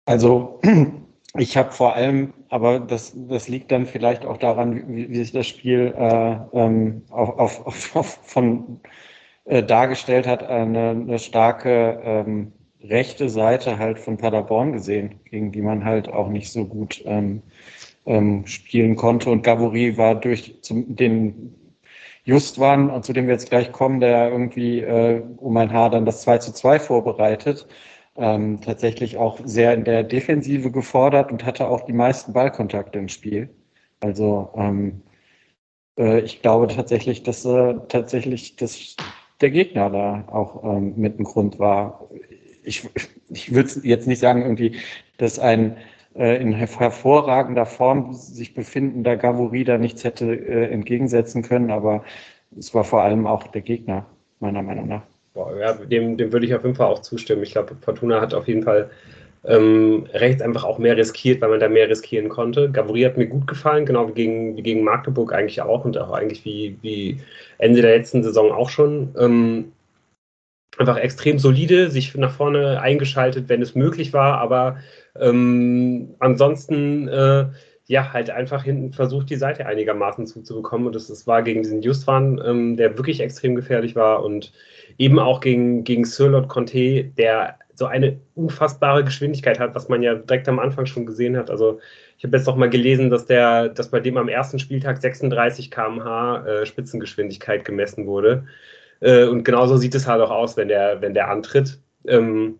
Also (clears throat) ich habe vor allem, aber das, das liegt dann vielleicht auch daran, wie, wie sich das Spiel äh, ähm, auf, auf, (laughs) auf, von äh, dargestellt hat, eine, eine starke ähm, rechte Seite halt von Paderborn gesehen, gegen die man halt auch nicht so gut ähm, ähm, spielen konnte. Und Gavori war durch zum, den Justwan, zu dem wir jetzt gleich kommen, der irgendwie äh, um ein Haar dann das 2 zu 2 vorbereitet, ähm, tatsächlich auch sehr in der Defensive gefordert und hatte auch die meisten Ballkontakte im Spiel. Also ähm, äh, ich glaube tatsächlich, dass äh, tatsächlich das, der Gegner da auch ähm, mit ein Grund war. Ich, ich würde jetzt nicht sagen, irgendwie, dass ein äh, in hervorragender Form sich befindender Gavori da nichts hätte äh, entgegensetzen können, aber es war vor allem auch der Gegner, meiner Meinung nach. Boah, ja, dem, dem würde ich auf jeden Fall auch zustimmen. Ich glaube, Fortuna hat auf jeden Fall ähm, rechts einfach auch mehr riskiert, weil man da mehr riskieren konnte. Gavori hat mir gut gefallen, genau wie gegen, wie gegen Magdeburg eigentlich auch und auch eigentlich wie, wie Ende der letzten Saison auch schon. Ähm, einfach extrem solide, sich nach vorne eingeschaltet, wenn es möglich war, aber ähm, ansonsten äh, ja, halt einfach hinten versucht, die Seite einigermaßen zuzubekommen. Und das, das war gegen diesen Justwan, ähm, der wirklich extrem gefährlich war und eben auch gegen, gegen Sirlot Conte, der so eine unfassbare Geschwindigkeit hat, was man ja direkt am Anfang schon gesehen hat. Also ich habe jetzt noch mal gelesen, dass der, dass bei dem am ersten Spieltag 36 km/h äh, Spitzengeschwindigkeit gemessen wurde. Äh, und genauso sieht es halt auch aus, wenn der, wenn der antritt. Ähm,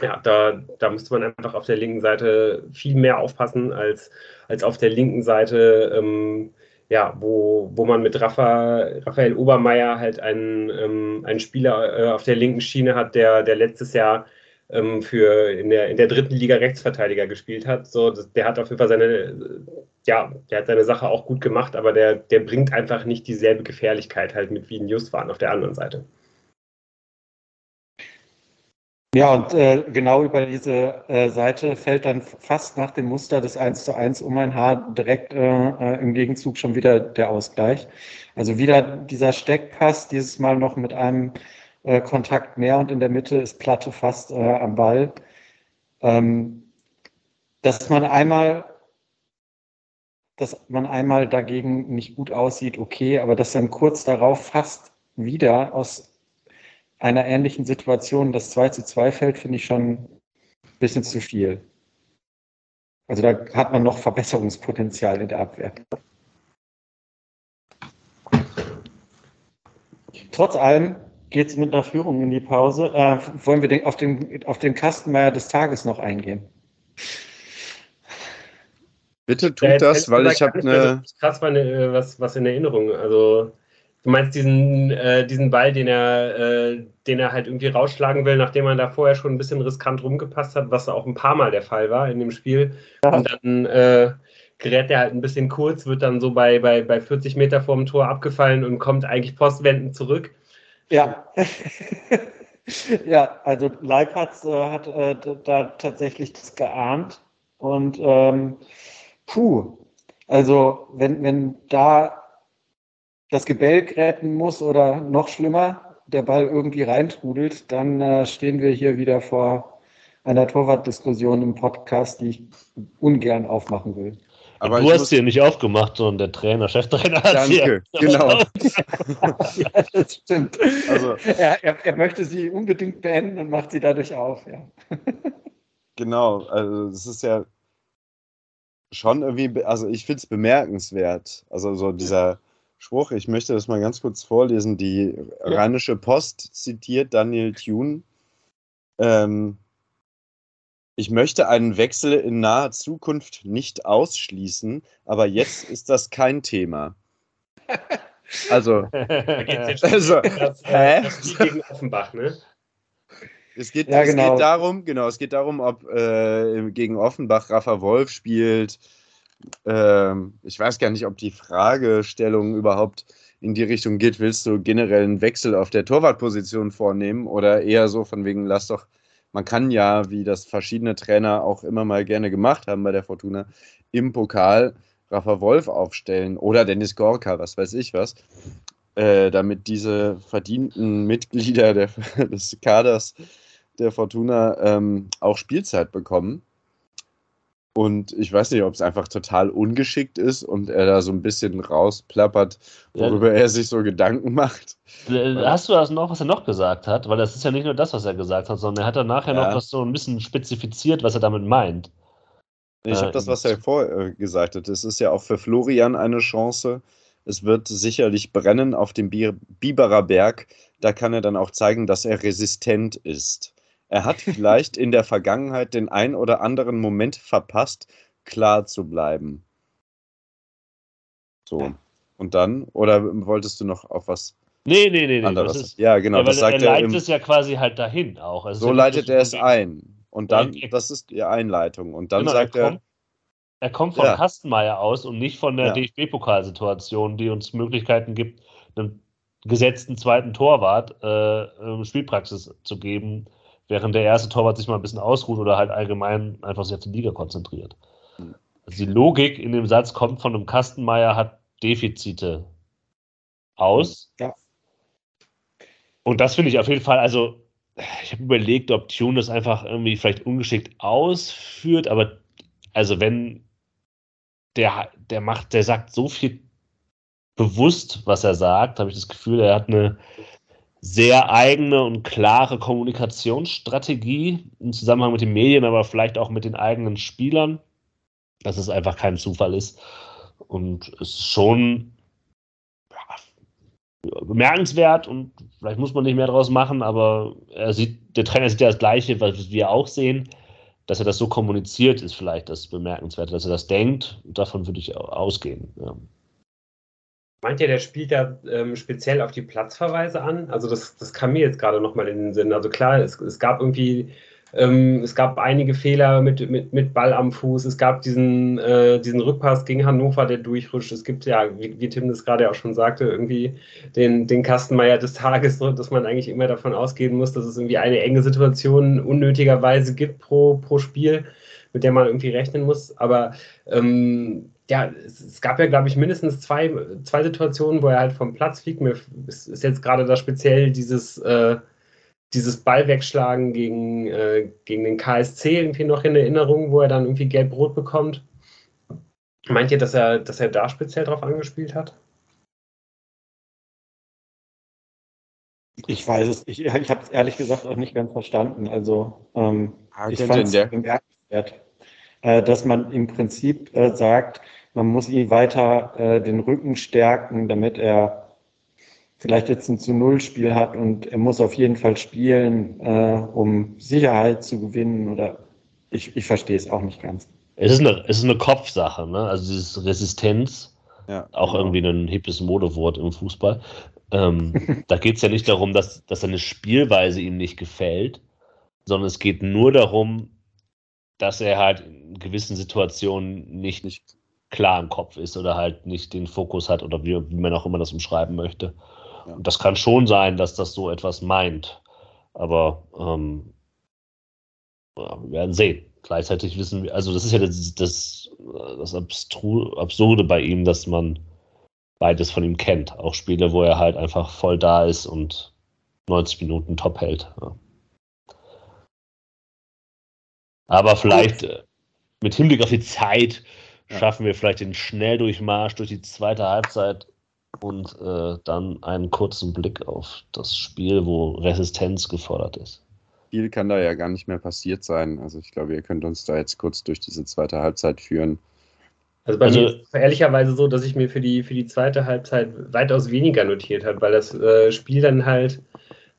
ja, da, da müsste man einfach auf der linken Seite viel mehr aufpassen als, als auf der linken Seite, ähm, ja, wo, wo man mit Rafa, Raphael Obermeier halt einen, ähm, einen Spieler äh, auf der linken Schiene hat, der, der letztes Jahr ähm, für in der, in der dritten Liga Rechtsverteidiger gespielt hat. So, das, der hat auf jeden Fall seine, ja, der hat seine Sache auch gut gemacht, aber der, der bringt einfach nicht dieselbe Gefährlichkeit halt mit wie ein Justwan auf der anderen Seite. Ja, und äh, genau über diese äh, Seite fällt dann fast nach dem Muster des 1 zu 1 um ein Haar direkt äh, äh, im Gegenzug schon wieder der Ausgleich. Also wieder dieser Steckpass, dieses Mal noch mit einem äh, Kontakt mehr und in der Mitte ist Platte fast äh, am Ball. Ähm, dass man einmal dass man einmal dagegen nicht gut aussieht, okay, aber dass dann kurz darauf fast wieder aus einer ähnlichen Situation das 2 zu 2 fällt, finde ich schon ein bisschen zu viel. Also da hat man noch Verbesserungspotenzial in der Abwehr. Trotz allem geht es mit einer Führung in die Pause. Äh, wollen wir den, auf, den, auf den Kastenmeier des Tages noch eingehen? Bitte tut ja, das, weil ich habe eine. Krass, meine, was, was in Erinnerung. Also Du meinst diesen, äh, diesen Ball, den er, äh, den er halt irgendwie rausschlagen will, nachdem man da vorher schon ein bisschen riskant rumgepasst hat, was auch ein paar Mal der Fall war in dem Spiel. Ja. Und dann äh, gerät er halt ein bisschen kurz, wird dann so bei, bei, bei 40 Meter vorm Tor abgefallen und kommt eigentlich postwendend zurück. Ja. (laughs) ja, also Leipatz äh, hat äh, da tatsächlich das geahnt. Und ähm, puh, also wenn, wenn da das Gebälk retten muss oder noch schlimmer, der Ball irgendwie reintrudelt, dann äh, stehen wir hier wieder vor einer Torwartdiskussion im Podcast, die ich ungern aufmachen will. Aber du hast sie nicht aufgemacht, sondern der Trainer, Cheftrainer hat Danke, sie. genau. (laughs) ja, das stimmt. Also, er, er, er, möchte sie unbedingt beenden und macht sie dadurch auf, ja. genau, also es ist ja schon irgendwie, also ich finde es bemerkenswert. Also so dieser Spruch. Ich möchte das mal ganz kurz vorlesen. Die ja. Rheinische Post zitiert Daniel Thune. Ähm, ich möchte einen Wechsel in naher Zukunft nicht ausschließen, aber jetzt (laughs) ist das kein Thema. Also, (laughs) also das, äh, das gegen Offenbach, ne? Es geht, ja, genau. es geht darum, genau, es geht darum, ob äh, gegen Offenbach Rafa Wolf spielt, ähm, ich weiß gar nicht, ob die Fragestellung überhaupt in die Richtung geht, willst du generell einen Wechsel auf der Torwartposition vornehmen oder eher so von wegen, lass doch, man kann ja, wie das verschiedene Trainer auch immer mal gerne gemacht haben bei der Fortuna, im Pokal Rafa Wolf aufstellen oder Dennis Gorka, was weiß ich was. äh, damit diese verdienten Mitglieder der, (laughs) des Kaders der Fortuna ähm, auch Spielzeit bekommen. Und ich weiß nicht, ob es einfach total ungeschickt ist und er da so ein bisschen rausplappert, worüber ja. er sich so Gedanken macht. Äh, hast du das noch, was er noch gesagt hat? Weil das ist ja nicht nur das, was er gesagt hat, sondern er hat dann nachher ja. noch was so ein bisschen spezifiziert, was er damit meint. Ich habe äh, das, was er vorher äh, gesagt hat. Es ist ja auch für Florian eine Chance. Es wird sicherlich brennen auf dem Biberer Berg. Da kann er dann auch zeigen, dass er resistent ist. Er hat vielleicht in der Vergangenheit den ein oder anderen Moment verpasst, klar zu bleiben. So. Und dann? Oder wolltest du noch auf was Nee, nee, nee, nee. Anderes. Ist, ja, genau. Ja, das sagt er leitet im, es ja quasi halt dahin auch. Also so leitet er es ein. Und dann, ja, das ist die Einleitung. Und dann genau, sagt er. Kommt, er kommt von ja. Kastenmeier aus und nicht von der ja. DFB-Pokalsituation, die uns Möglichkeiten gibt, einen gesetzten zweiten Torwart äh, Spielpraxis zu geben, während der erste Torwart sich mal ein bisschen ausruht oder halt allgemein einfach sich auf die Liga konzentriert. Hm. Also die Logik in dem Satz kommt von einem Kastenmeier, hat Defizite aus. Ja. Und das finde ich auf jeden Fall, also ich habe überlegt, ob Tune das einfach irgendwie vielleicht ungeschickt ausführt, aber also wenn der, der macht, der sagt so viel bewusst, was er sagt, habe ich das Gefühl, er hat eine sehr eigene und klare Kommunikationsstrategie im Zusammenhang mit den Medien, aber vielleicht auch mit den eigenen Spielern, dass es einfach kein Zufall ist. Und es ist schon ja, bemerkenswert und vielleicht muss man nicht mehr draus machen, aber er sieht, der Trainer sieht ja das Gleiche, was wir auch sehen. Dass er das so kommuniziert, ist vielleicht das Bemerkenswerte, dass er das denkt. Davon würde ich ausgehen. Ja. Meint ihr, der spielt da ähm, speziell auf die Platzverweise an? Also das, das kam mir jetzt gerade nochmal in den Sinn. Also klar, es, es gab irgendwie, ähm, es gab einige Fehler mit, mit, mit Ball am Fuß. Es gab diesen, äh, diesen Rückpass gegen Hannover, der durchrutscht. Es gibt ja, wie, wie Tim das gerade auch schon sagte, irgendwie den, den Kastenmeier des Tages, dass man eigentlich immer davon ausgehen muss, dass es irgendwie eine enge Situation unnötigerweise gibt pro, pro Spiel, mit der man irgendwie rechnen muss. Aber ähm, ja, es, es, gab ja, glaube ich, mindestens zwei, zwei Situationen, wo er halt vom Platz fliegt. Mir ist, ist jetzt gerade da speziell dieses, äh, dieses Ball wegschlagen gegen, äh, gegen den KSC irgendwie noch in Erinnerung, wo er dann irgendwie gelb-rot bekommt. Meint ihr, dass er, dass er da speziell drauf angespielt hat? Ich weiß es, ich, ich habe es ehrlich gesagt auch nicht ganz verstanden. Also ähm, ich fand es bemerkenswert, dass man im Prinzip äh, sagt, man muss ihm weiter äh, den Rücken stärken, damit er vielleicht jetzt ein zu Null Spiel hat und er muss auf jeden Fall spielen, äh, um Sicherheit zu gewinnen oder ich, ich verstehe es auch nicht ganz. Es ist eine, es ist eine Kopfsache, ne? Also dieses Resistenz, ja, auch irgendwie ein hippes Modewort im Fußball. Ähm, (laughs) da geht es ja nicht darum, dass, dass seine Spielweise ihm nicht gefällt, sondern es geht nur darum, dass er halt in gewissen Situationen nicht, nicht klar im Kopf ist oder halt nicht den Fokus hat oder wie, wie man auch immer das umschreiben möchte. Ja. Und das kann schon sein, dass das so etwas meint. Aber ähm, ja, wir werden sehen. Gleichzeitig wissen wir, also das ist ja das, das, das Absurde bei ihm, dass man beides von ihm kennt. Auch Spiele, wo er halt einfach voll da ist und 90 Minuten top hält. Ja. Aber vielleicht äh, mit Hinblick auf die Zeit schaffen wir vielleicht den Schnelldurchmarsch durch die zweite Halbzeit und äh, dann einen kurzen Blick auf das Spiel, wo Resistenz gefordert ist. Viel kann da ja gar nicht mehr passiert sein. Also ich glaube, ihr könnt uns da jetzt kurz durch diese zweite Halbzeit führen. Also bei also, mir ist es ehrlicherweise so, dass ich mir für die, für die zweite Halbzeit weitaus weniger notiert habe, weil das äh, Spiel dann halt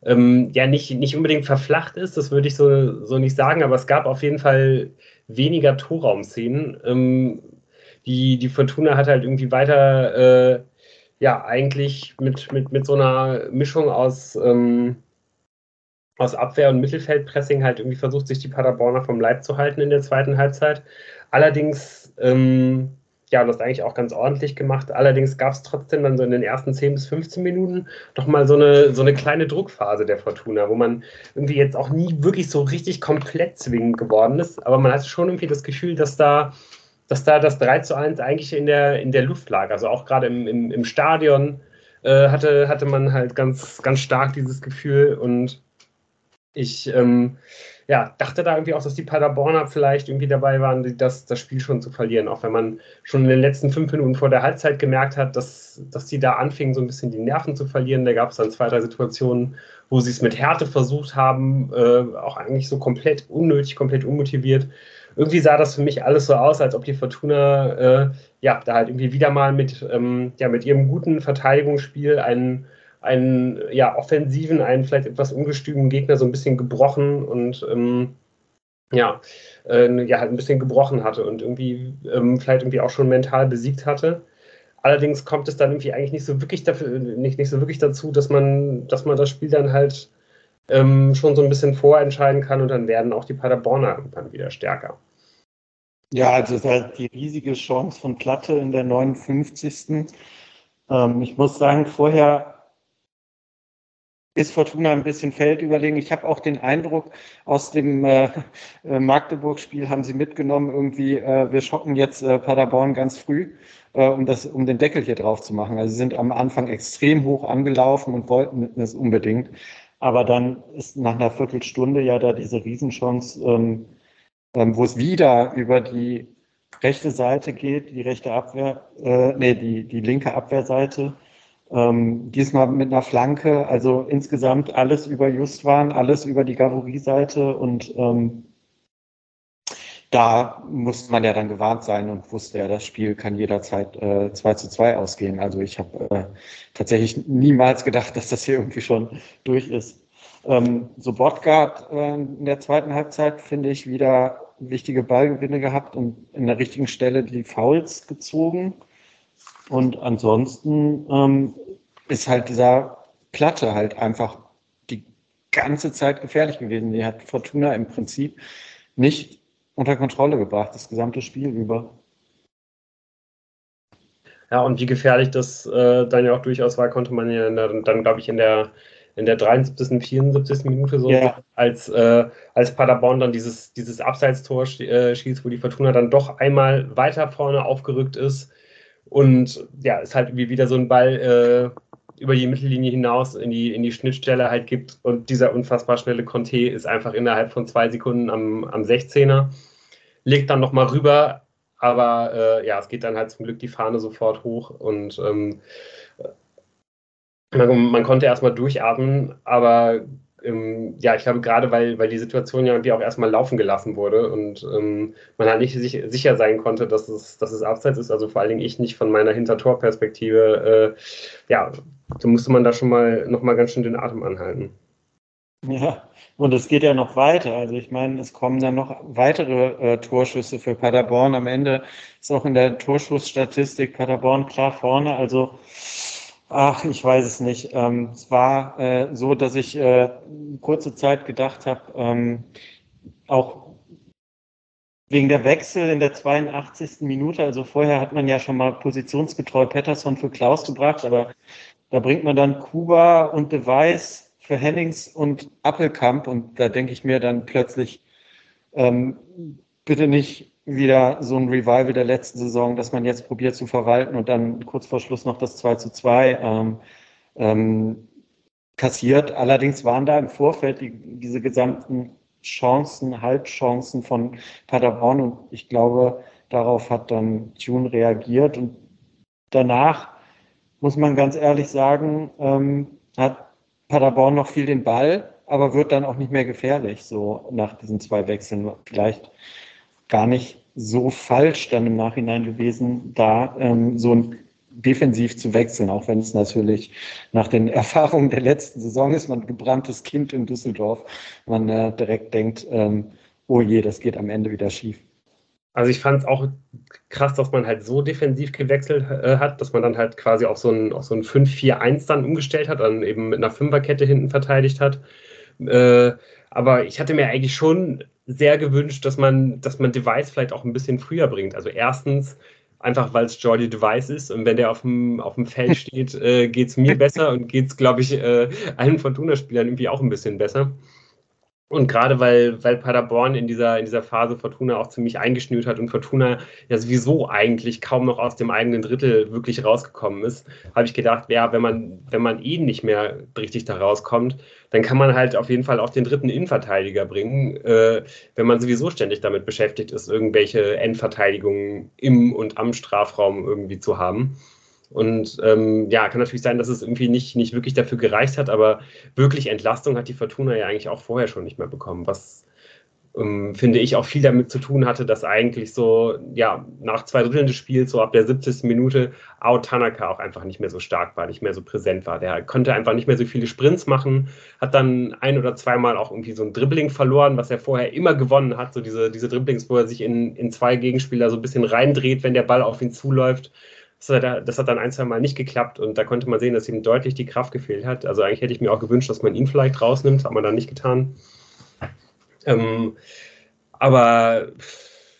ähm, ja nicht, nicht unbedingt verflacht ist, das würde ich so, so nicht sagen, aber es gab auf jeden Fall weniger Torraumszenen. Ähm, die, die Fortuna hat halt irgendwie weiter, äh, ja, eigentlich mit, mit, mit so einer Mischung aus, ähm, aus Abwehr- und Mittelfeldpressing halt irgendwie versucht, sich die Paderborner vom Leib zu halten in der zweiten Halbzeit. Allerdings, ähm, ja, und das eigentlich auch ganz ordentlich gemacht. Allerdings gab es trotzdem dann so in den ersten 10 bis 15 Minuten nochmal so eine, so eine kleine Druckphase der Fortuna, wo man irgendwie jetzt auch nie wirklich so richtig komplett zwingend geworden ist. Aber man hat schon irgendwie das Gefühl, dass da dass da das 3 zu 1 eigentlich in der, in der Luft lag. Also auch gerade im, im, im Stadion äh, hatte, hatte man halt ganz, ganz stark dieses Gefühl und ich ähm, ja, dachte da irgendwie auch, dass die Paderborner vielleicht irgendwie dabei waren, das, das Spiel schon zu verlieren. Auch wenn man schon in den letzten fünf Minuten vor der Halbzeit gemerkt hat, dass, dass die da anfingen, so ein bisschen die Nerven zu verlieren. Da gab es dann zwei, drei Situationen, wo sie es mit Härte versucht haben, äh, auch eigentlich so komplett unnötig, komplett unmotiviert. Irgendwie sah das für mich alles so aus, als ob die Fortuna äh, ja da halt irgendwie wieder mal mit, ähm, ja, mit ihrem guten Verteidigungsspiel einen einen ja, offensiven, einen vielleicht etwas ungestümen Gegner so ein bisschen gebrochen und ähm, ja, äh, ja, halt ein bisschen gebrochen hatte und irgendwie ähm, vielleicht irgendwie auch schon mental besiegt hatte. Allerdings kommt es dann irgendwie eigentlich nicht so wirklich dafür, nicht, nicht so wirklich dazu, dass man, dass man das Spiel dann halt ähm, schon so ein bisschen vorentscheiden kann und dann werden auch die Paderborner dann wieder stärker. Ja, also es ist halt die riesige Chance von Platte in der 59. Ähm, ich muss sagen, vorher ist Fortuna ein bisschen Feld überlegen. Ich habe auch den Eindruck, aus dem äh, äh, Magdeburg-Spiel haben sie mitgenommen, irgendwie, äh, wir schocken jetzt äh, Paderborn ganz früh, äh, um, das, um den Deckel hier drauf zu machen. Also sie sind am Anfang extrem hoch angelaufen und wollten es unbedingt. Aber dann ist nach einer Viertelstunde ja da diese Riesenchance, ähm, ähm, wo es wieder über die rechte Seite geht, die rechte Abwehr, äh, nee, die, die linke Abwehrseite ähm, diesmal mit einer Flanke, also insgesamt alles über Justwan, alles über die Gavorie-Seite und ähm, da musste man ja dann gewarnt sein und wusste ja, das Spiel kann jederzeit äh, 2 zu 2 ausgehen. Also ich habe äh, tatsächlich niemals gedacht, dass das hier irgendwie schon durch ist. Ähm, so Botgard äh, in der zweiten Halbzeit finde ich wieder wichtige Ballgewinne gehabt und in der richtigen Stelle die Fouls gezogen. Und ansonsten ähm, ist halt dieser Platte halt einfach die ganze Zeit gefährlich gewesen. Die hat Fortuna im Prinzip nicht unter Kontrolle gebracht, das gesamte Spiel über. Ja, und wie gefährlich das äh, dann ja auch durchaus war, konnte man ja dann, dann glaube ich, in der, in der 73., 74. Minute so, ja. als, äh, als Paderborn dann dieses, dieses Abseitstor äh, schießt, wo die Fortuna dann doch einmal weiter vorne aufgerückt ist und ja, es halt wie wieder so ein Ball äh, über die Mittellinie hinaus in die, in die Schnittstelle halt gibt. Und dieser unfassbar schnelle Conte ist einfach innerhalb von zwei Sekunden am, am 16er. Legt dann nochmal rüber, aber äh, ja, es geht dann halt zum Glück die Fahne sofort hoch und ähm, man, man, konnte erstmal durchatmen, aber ähm, ja, ich glaube gerade, weil, weil die Situation ja irgendwie auch erstmal laufen gelassen wurde und ähm, man halt nicht sich, sicher sein konnte, dass es, dass es abseits ist, also vor allen Dingen ich nicht von meiner Hintertorperspektive, äh, ja, so musste man da schon mal nochmal ganz schön den Atem anhalten. Ja, und es geht ja noch weiter. Also ich meine, es kommen dann noch weitere äh, Torschüsse für Paderborn. Am Ende ist auch in der Torschussstatistik Paderborn klar vorne. Also Ach, ich weiß es nicht. Ähm, es war äh, so, dass ich äh, kurze Zeit gedacht habe, ähm, auch wegen der Wechsel in der 82. Minute, also vorher hat man ja schon mal positionsgetreu Pettersson für Klaus gebracht, aber da bringt man dann Kuba und Device für Hennings und Appelkamp und da denke ich mir dann plötzlich, ähm, bitte nicht wieder so ein Revival der letzten Saison, dass man jetzt probiert zu verwalten und dann kurz vor Schluss noch das 2 zu 2 ähm, ähm, kassiert. Allerdings waren da im Vorfeld die, diese gesamten Chancen, Halbchancen von Paderborn und ich glaube, darauf hat dann Tune reagiert und danach muss man ganz ehrlich sagen, ähm, hat Paderborn noch viel den Ball, aber wird dann auch nicht mehr gefährlich, so nach diesen zwei Wechseln. Vielleicht gar nicht so falsch dann im Nachhinein gewesen, da ähm, so ein defensiv zu wechseln, auch wenn es natürlich nach den (laughs) Erfahrungen der letzten Saison ist, man gebranntes Kind in Düsseldorf, man äh, direkt denkt, ähm, oh je, das geht am Ende wieder schief. Also ich fand es auch krass, dass man halt so defensiv gewechselt äh, hat, dass man dann halt quasi auf so ein, so ein 5-4-1 dann umgestellt hat, dann eben mit einer Fünferkette hinten verteidigt hat. Äh, aber ich hatte mir eigentlich schon sehr gewünscht, dass man, dass man Device vielleicht auch ein bisschen früher bringt. Also erstens einfach, weil es Jordi Device ist und wenn der auf dem, auf dem Feld (laughs) steht, äh, geht es mir besser und geht es, glaube ich, äh, allen Fortuna-Spielern irgendwie auch ein bisschen besser. Und gerade weil, weil Paderborn in dieser, in dieser Phase Fortuna auch ziemlich eingeschnürt hat und Fortuna ja sowieso eigentlich kaum noch aus dem eigenen Drittel wirklich rausgekommen ist, habe ich gedacht, ja, wenn man, wenn man eh nicht mehr richtig da rauskommt, dann kann man halt auf jeden Fall auch den dritten Innenverteidiger bringen, äh, wenn man sowieso ständig damit beschäftigt ist, irgendwelche Endverteidigungen im und am Strafraum irgendwie zu haben. Und ähm, ja, kann natürlich sein, dass es irgendwie nicht, nicht wirklich dafür gereicht hat, aber wirklich Entlastung hat die Fortuna ja eigentlich auch vorher schon nicht mehr bekommen, was ähm, finde ich auch viel damit zu tun hatte, dass eigentlich so, ja, nach zwei Dritteln des Spiels, so ab der 70. Minute, Ao Tanaka auch einfach nicht mehr so stark war, nicht mehr so präsent war. Der konnte einfach nicht mehr so viele Sprints machen, hat dann ein oder zweimal auch irgendwie so ein Dribbling verloren, was er vorher immer gewonnen hat, so diese, diese Dribblings, wo er sich in, in zwei Gegenspieler so ein bisschen reindreht, wenn der Ball auf ihn zuläuft das hat, das hat dann ein, zwei Mal nicht geklappt und da konnte man sehen, dass ihm deutlich die Kraft gefehlt hat. Also eigentlich hätte ich mir auch gewünscht, dass man ihn vielleicht rausnimmt, hat man dann nicht getan. Ähm, aber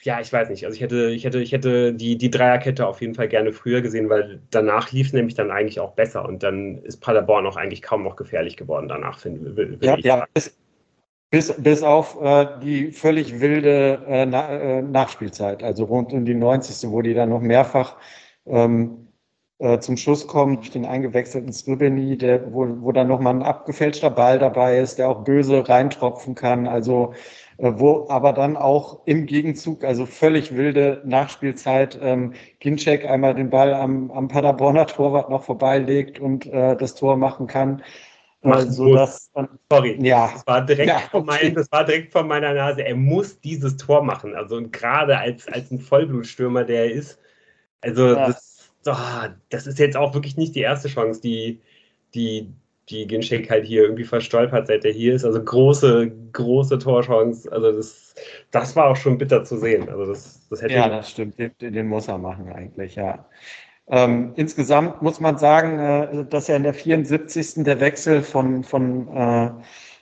ja, ich weiß nicht. Also ich hätte, ich hätte, ich hätte die, die Dreierkette auf jeden Fall gerne früher gesehen, weil danach lief es nämlich dann eigentlich auch besser und dann ist Paderborn auch eigentlich kaum noch gefährlich geworden danach, finde ja, ich. Ja, bis, bis, bis auf äh, die völlig wilde äh, Na, äh, Nachspielzeit, also rund um die 90. wo die dann noch mehrfach ähm, äh, zum Schluss kommt durch den eingewechselten Scribeni, der, wo, wo dann nochmal ein abgefälschter Ball dabei ist, der auch böse reintropfen kann. Also äh, wo aber dann auch im Gegenzug, also völlig wilde Nachspielzeit, ähm, Ginczek einmal den Ball am, am Paderborner Torwart noch vorbeilegt und äh, das Tor machen kann. Also das, Sorry, ja. das, war direkt ja, okay. mein, das war direkt vor meiner Nase. Er muss dieses Tor machen. Also gerade als, als ein Vollblutstürmer, der er ist, also ja. das, oh, das ist jetzt auch wirklich nicht die erste Chance, die, die, die Ginchek halt hier irgendwie verstolpert, seit er hier ist. Also große, große Torchance. Also das, das war auch schon bitter zu sehen. Also das, das hätte ja, das stimmt. Den, den, muss er machen eigentlich, ja. Ähm, insgesamt muss man sagen, äh, dass er in der 74. der Wechsel von, von äh,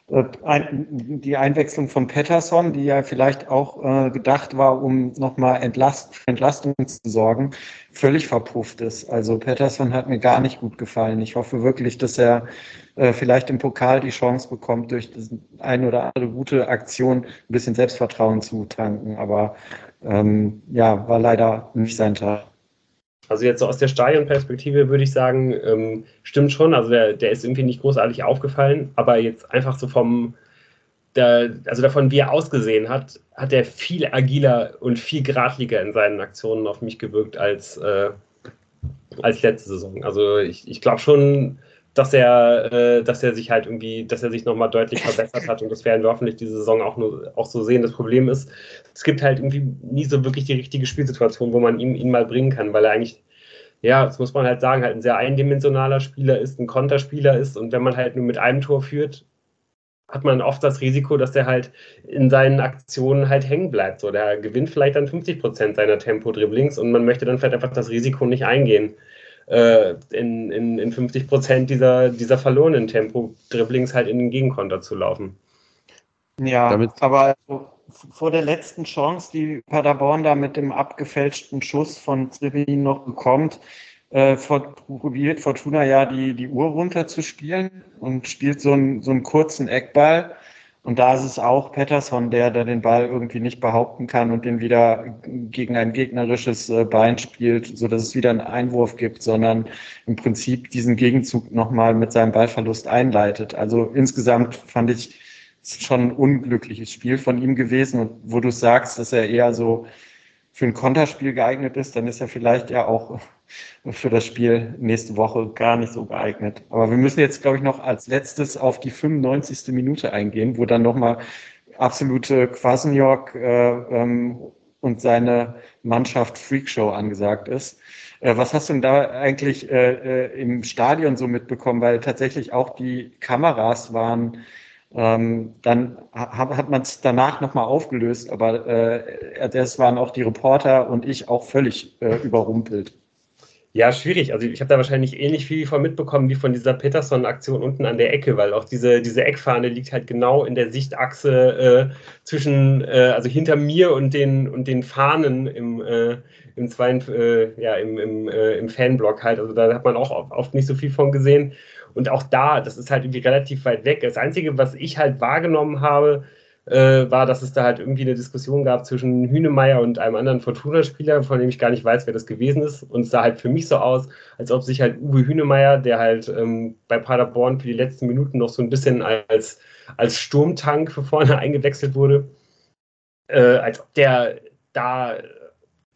die Einwechslung von Patterson, die ja vielleicht auch äh, gedacht war, um nochmal Entlast, Entlastung zu sorgen, völlig verpufft ist. Also Patterson hat mir gar nicht gut gefallen. Ich hoffe wirklich, dass er äh, vielleicht im Pokal die Chance bekommt, durch eine oder andere gute Aktion ein bisschen Selbstvertrauen zu tanken. Aber ähm, ja, war leider nicht sein Tag. Also jetzt so aus der Stadionperspektive würde ich sagen, ähm, stimmt schon. Also der, der ist irgendwie nicht großartig aufgefallen, aber jetzt einfach so vom, der, also davon, wie er ausgesehen hat, hat er viel agiler und viel geradliger in seinen Aktionen auf mich gewirkt als, äh, als letzte Saison. Also ich, ich glaube schon, dass er, äh, dass er sich halt irgendwie, dass er sich nochmal deutlich verbessert hat und das werden wir hoffentlich diese Saison auch, nur, auch so sehen. Das Problem ist, es gibt halt irgendwie nie so wirklich die richtige Spielsituation, wo man ihn, ihn mal bringen kann, weil er eigentlich, ja, das muss man halt sagen, halt ein sehr eindimensionaler Spieler ist, ein Konterspieler ist und wenn man halt nur mit einem Tor führt, hat man oft das Risiko, dass der halt in seinen Aktionen halt hängen bleibt. So, der gewinnt vielleicht dann 50 Prozent seiner Tempo-Dribblings und man möchte dann vielleicht einfach das Risiko nicht eingehen in, in, in 50 Prozent dieser, dieser verlorenen Tempo-Dribblings halt in den Gegenkonter zu laufen. Ja, Damit aber vor der letzten Chance, die Paderborn da mit dem abgefälschten Schuss von Tribin noch bekommt, äh, probiert Fortuna ja die, die Uhr runterzuspielen und spielt so einen, so einen kurzen Eckball und da ist es auch Pettersson, der, der den Ball irgendwie nicht behaupten kann und den wieder gegen ein gegnerisches äh, Bein spielt, so dass es wieder einen Einwurf gibt, sondern im Prinzip diesen Gegenzug nochmal mit seinem Ballverlust einleitet. Also insgesamt fand ich schon ein unglückliches Spiel von ihm gewesen und wo du sagst, dass er eher so für ein Konterspiel geeignet ist, dann ist er vielleicht ja auch für das Spiel nächste Woche gar nicht so geeignet. Aber wir müssen jetzt, glaube ich, noch als letztes auf die 95. Minute eingehen, wo dann nochmal absolute Kwasniok äh, ähm, und seine Mannschaft Freakshow angesagt ist. Äh, was hast du denn da eigentlich äh, äh im Stadion so mitbekommen? Weil tatsächlich auch die Kameras waren ähm, dann hat, hat man es danach nochmal aufgelöst, aber äh, das waren auch die Reporter und ich auch völlig äh, überrumpelt. Ja, schwierig. Also ich habe da wahrscheinlich ähnlich viel von mitbekommen wie von dieser Peterson-Aktion unten an der Ecke, weil auch diese, diese Eckfahne liegt halt genau in der Sichtachse äh, zwischen, äh, also hinter mir und den, und den Fahnen im, äh, im, zweiten, äh, ja, im, im, äh, im Fanblock halt. Also da hat man auch oft nicht so viel von gesehen. Und auch da, das ist halt irgendwie relativ weit weg. Das Einzige, was ich halt wahrgenommen habe, äh, war, dass es da halt irgendwie eine Diskussion gab zwischen Hünemeyer und einem anderen Fortuna-Spieler, von dem ich gar nicht weiß, wer das gewesen ist. Und es sah halt für mich so aus, als ob sich halt Uwe Hünemeyer, der halt ähm, bei Paderborn für die letzten Minuten noch so ein bisschen als, als Sturmtank für vorne (laughs) eingewechselt wurde, äh, als ob der da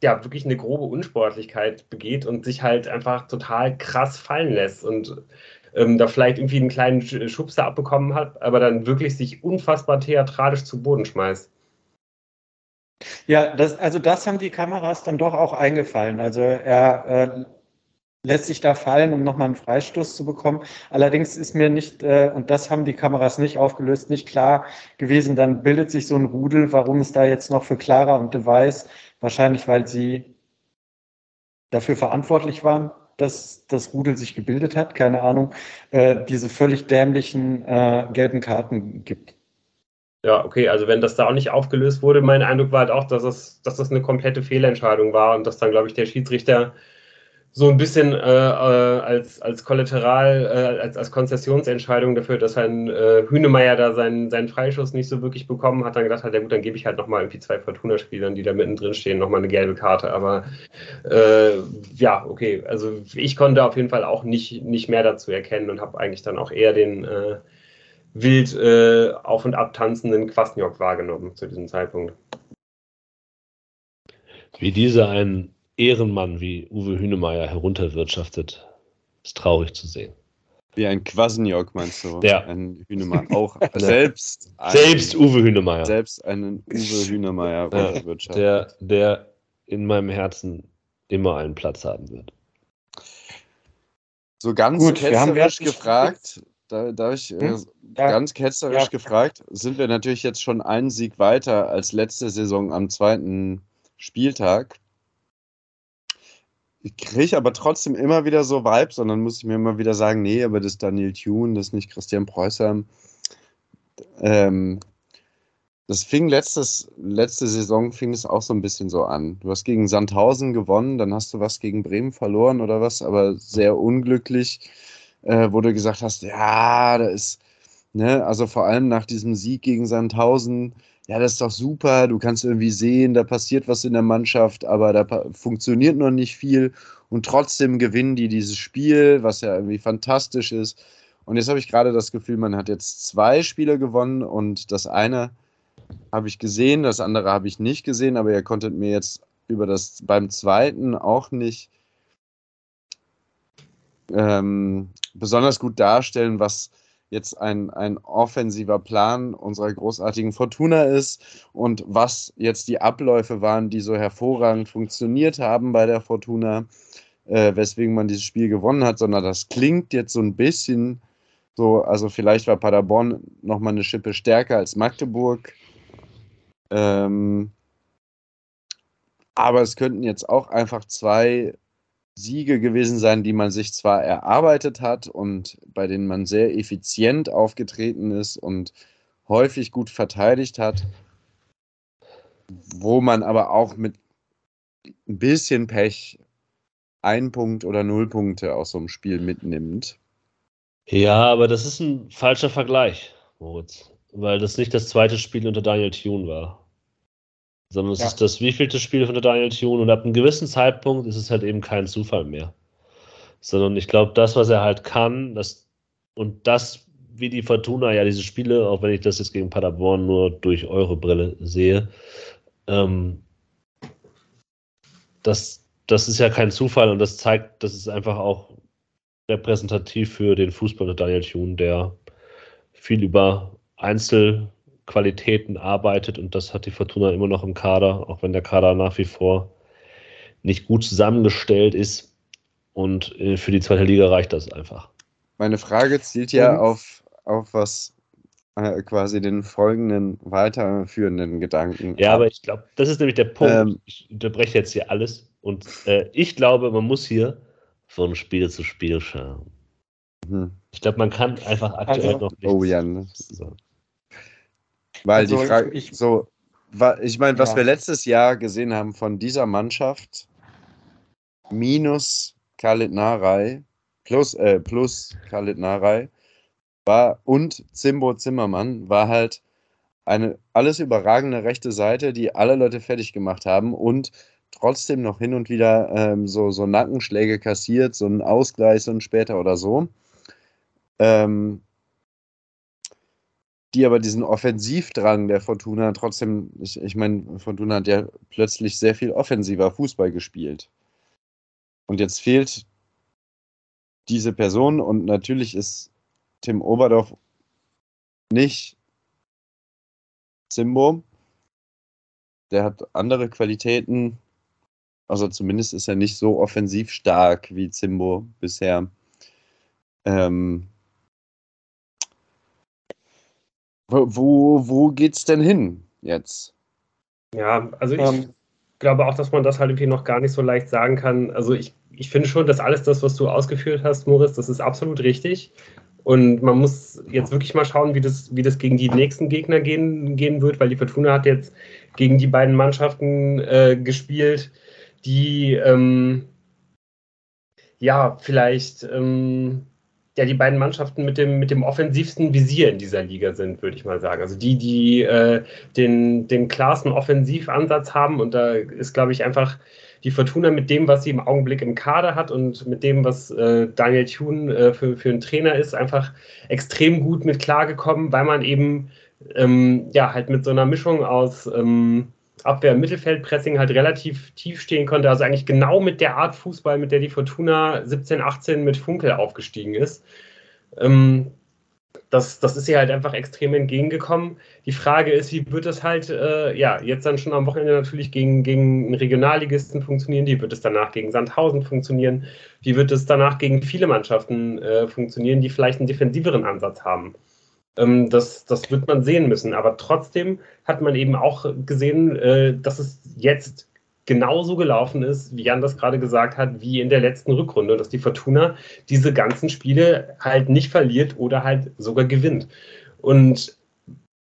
ja wirklich eine grobe Unsportlichkeit begeht und sich halt einfach total krass fallen lässt und ähm, da vielleicht irgendwie einen kleinen Schubser abbekommen hat, aber dann wirklich sich unfassbar theatralisch zu Boden schmeißt. Ja, das, also das haben die Kameras dann doch auch eingefallen. Also er äh, lässt sich da fallen, um nochmal einen Freistoß zu bekommen. Allerdings ist mir nicht, äh, und das haben die Kameras nicht aufgelöst, nicht klar gewesen, dann bildet sich so ein Rudel, warum es da jetzt noch für Clara und Device, wahrscheinlich weil sie dafür verantwortlich waren, dass das Rudel sich gebildet hat, keine Ahnung, äh, diese völlig dämlichen äh, gelben Karten gibt. Ja, okay, also wenn das da auch nicht aufgelöst wurde, mein Eindruck war halt auch, dass das, dass das eine komplette Fehlentscheidung war und dass dann, glaube ich, der Schiedsrichter so ein bisschen äh, äh, als, als Kollateral, äh, als, als Konzessionsentscheidung dafür, dass ein äh, Hünemeyer da seinen, seinen Freischuss nicht so wirklich bekommen hat, dann gedacht hat, ja gut, dann gebe ich halt nochmal irgendwie zwei Fortuna-Spielern, die da mittendrin stehen, nochmal eine gelbe Karte. Aber äh, ja, okay, also ich konnte auf jeden Fall auch nicht, nicht mehr dazu erkennen und habe eigentlich dann auch eher den äh, wild äh, auf und ab tanzenden Kwasniok wahrgenommen zu diesem Zeitpunkt. Wie dieser ein Ehrenmann wie Uwe Hünemeyer herunterwirtschaftet, ist traurig zu sehen. Wie ein Quasniok, meinst du? Ja. Ein Hünemeyer. Auch (laughs) selbst. Selbst Uwe Hünemeyer. Selbst einen Uwe Hünemeyer Ja, runterwirtschaftet. der, der in meinem Herzen immer einen Platz haben wird. So ganz Gut, wir haben ketzerisch gefragt, da, da ich äh, Hm? Ja, ganz ketzerisch Ja. gefragt, sind wir natürlich jetzt schon einen Sieg weiter als letzte Saison am zweiten Spieltag. Ich kriege aber trotzdem immer wieder so Vibes, und dann muss ich mir immer wieder sagen, nee, aber das ist Daniel Thune, das ist nicht Christian Preußer. Ähm, das fing letztes, letzte Saison fing es auch so ein bisschen so an. Du hast gegen Sandhausen gewonnen, dann hast du was gegen Bremen verloren oder was, aber sehr unglücklich, äh, wo du gesagt hast, ja, da ist, ne, also vor allem nach diesem Sieg gegen Sandhausen, ja, das ist doch super, du kannst irgendwie sehen, da passiert was in der Mannschaft, aber da funktioniert noch nicht viel und trotzdem gewinnen die dieses Spiel, was ja irgendwie fantastisch ist. Und jetzt habe ich gerade das Gefühl, man hat jetzt zwei Spiele gewonnen und das eine habe ich gesehen, das andere habe ich nicht gesehen, aber ihr konntet mir jetzt über das beim zweiten auch nicht ähm, besonders gut darstellen, was jetzt ein, ein offensiver Plan unserer großartigen Fortuna ist und was jetzt die Abläufe waren, die so hervorragend funktioniert haben bei der Fortuna, äh, weswegen man dieses Spiel gewonnen hat, sondern das klingt jetzt so ein bisschen so, also vielleicht war Paderborn nochmal eine Schippe stärker als Magdeburg. Ähm, aber es könnten jetzt auch einfach zwei Siege gewesen sein, die man sich zwar erarbeitet hat und bei denen man sehr effizient aufgetreten ist und häufig gut verteidigt hat, wo man aber auch mit ein bisschen Pech ein Punkt oder null Punkte aus so einem Spiel mitnimmt. Ja, aber das ist ein falscher Vergleich, Moritz. Weil das nicht das zweite Spiel unter Daniel Thune war. Sondern es Ja. ist das wievielte Spiel unter Daniel Thune und ab einem gewissen Zeitpunkt ist es halt eben kein Zufall mehr. Sondern ich glaube, das, was er halt kann, das und das, wie die Fortuna ja diese Spiele, auch wenn ich das jetzt gegen Paderborn nur durch eure Brille sehe, ähm, das, das ist ja kein Zufall und das zeigt, das ist einfach auch repräsentativ für den Fußball unter Daniel Thune, der viel über Einzelqualitäten arbeitet und das hat die Fortuna immer noch im Kader, auch wenn der Kader nach wie vor nicht gut zusammengestellt ist. Und äh, für die zweite Liga reicht das einfach. Meine Frage zielt ja auf, auf was äh, quasi den folgenden weiterführenden Gedanken. Ja, ab. aber ich glaube, das ist nämlich der Punkt. Ähm. ich unterbreche jetzt hier alles. Und äh, ich glaube, man muss hier von Spiel zu Spiel schauen. Hm. Ich glaube, man kann einfach aktuell Also- noch nicht. Oh ja, ne? Weil Also die Frage, ich- so, ich meine, was Ja. wir letztes Jahr gesehen haben von dieser Mannschaft, minus Khalid Narei, plus, äh, plus Khalid Narei, war, und Zimbo Zimmermann, war halt eine alles überragende rechte Seite, die alle Leute fertig gemacht haben und trotzdem noch hin und wieder ähm, so, so Nackenschläge kassiert, so einen Ausgleich und später oder so. Ähm, die aber diesen Offensivdrang der Fortuna trotzdem, ich, ich meine, Fortuna hat ja plötzlich sehr viel offensiver Fußball gespielt. Und jetzt fehlt diese Person und natürlich ist Tim Oberdorf nicht Zimbo. Der hat andere Qualitäten. Also zumindest ist er nicht so offensiv stark wie Zimbo bisher. Ähm, wo, wo geht's denn hin jetzt? Ja, also ich ähm, glaube auch, dass man das halt irgendwie noch gar nicht so leicht sagen kann. Also ich, ich finde schon, dass alles das, was du ausgeführt hast, Moritz, das ist absolut richtig. Und man muss jetzt wirklich mal schauen, wie das, wie das gegen die nächsten Gegner gehen, gehen wird, weil die Fortuna hat jetzt gegen die beiden Mannschaften äh, gespielt, die ähm, ja vielleicht ähm, ja die beiden Mannschaften mit dem, mit dem offensivsten Visier in dieser Liga sind, würde ich mal sagen. Also die, die äh, den, den klarsten Offensivansatz haben und da ist, glaube ich, einfach die Fortuna mit dem, was sie im Augenblick im Kader hat und mit dem, was äh, Daniel Thune äh, für, für einen Trainer ist, einfach extrem gut mit klargekommen, weil man eben ähm, ja halt mit so einer Mischung aus ähm, Abwehr, Mittelfeld, Pressing halt relativ tief stehen konnte. Also eigentlich genau mit der Art Fußball, mit der die Fortuna 17, 18 mit Funkel aufgestiegen ist. Ähm, das, das ist ihr halt einfach extrem entgegengekommen. Die Frage ist, wie wird es halt, äh, ja, jetzt dann schon am Wochenende natürlich gegen, gegen einen Regionalligisten funktionieren, wie wird es danach gegen Sandhausen funktionieren, wie wird es danach gegen viele Mannschaften äh, funktionieren, die vielleicht einen defensiveren Ansatz haben. Ähm, das, das wird man sehen müssen. Aber trotzdem hat man eben auch gesehen, äh, dass es jetzt genauso gelaufen ist, wie Jan das gerade gesagt hat, wie in der letzten Rückrunde, dass die Fortuna diese ganzen Spiele halt nicht verliert oder halt sogar gewinnt. Und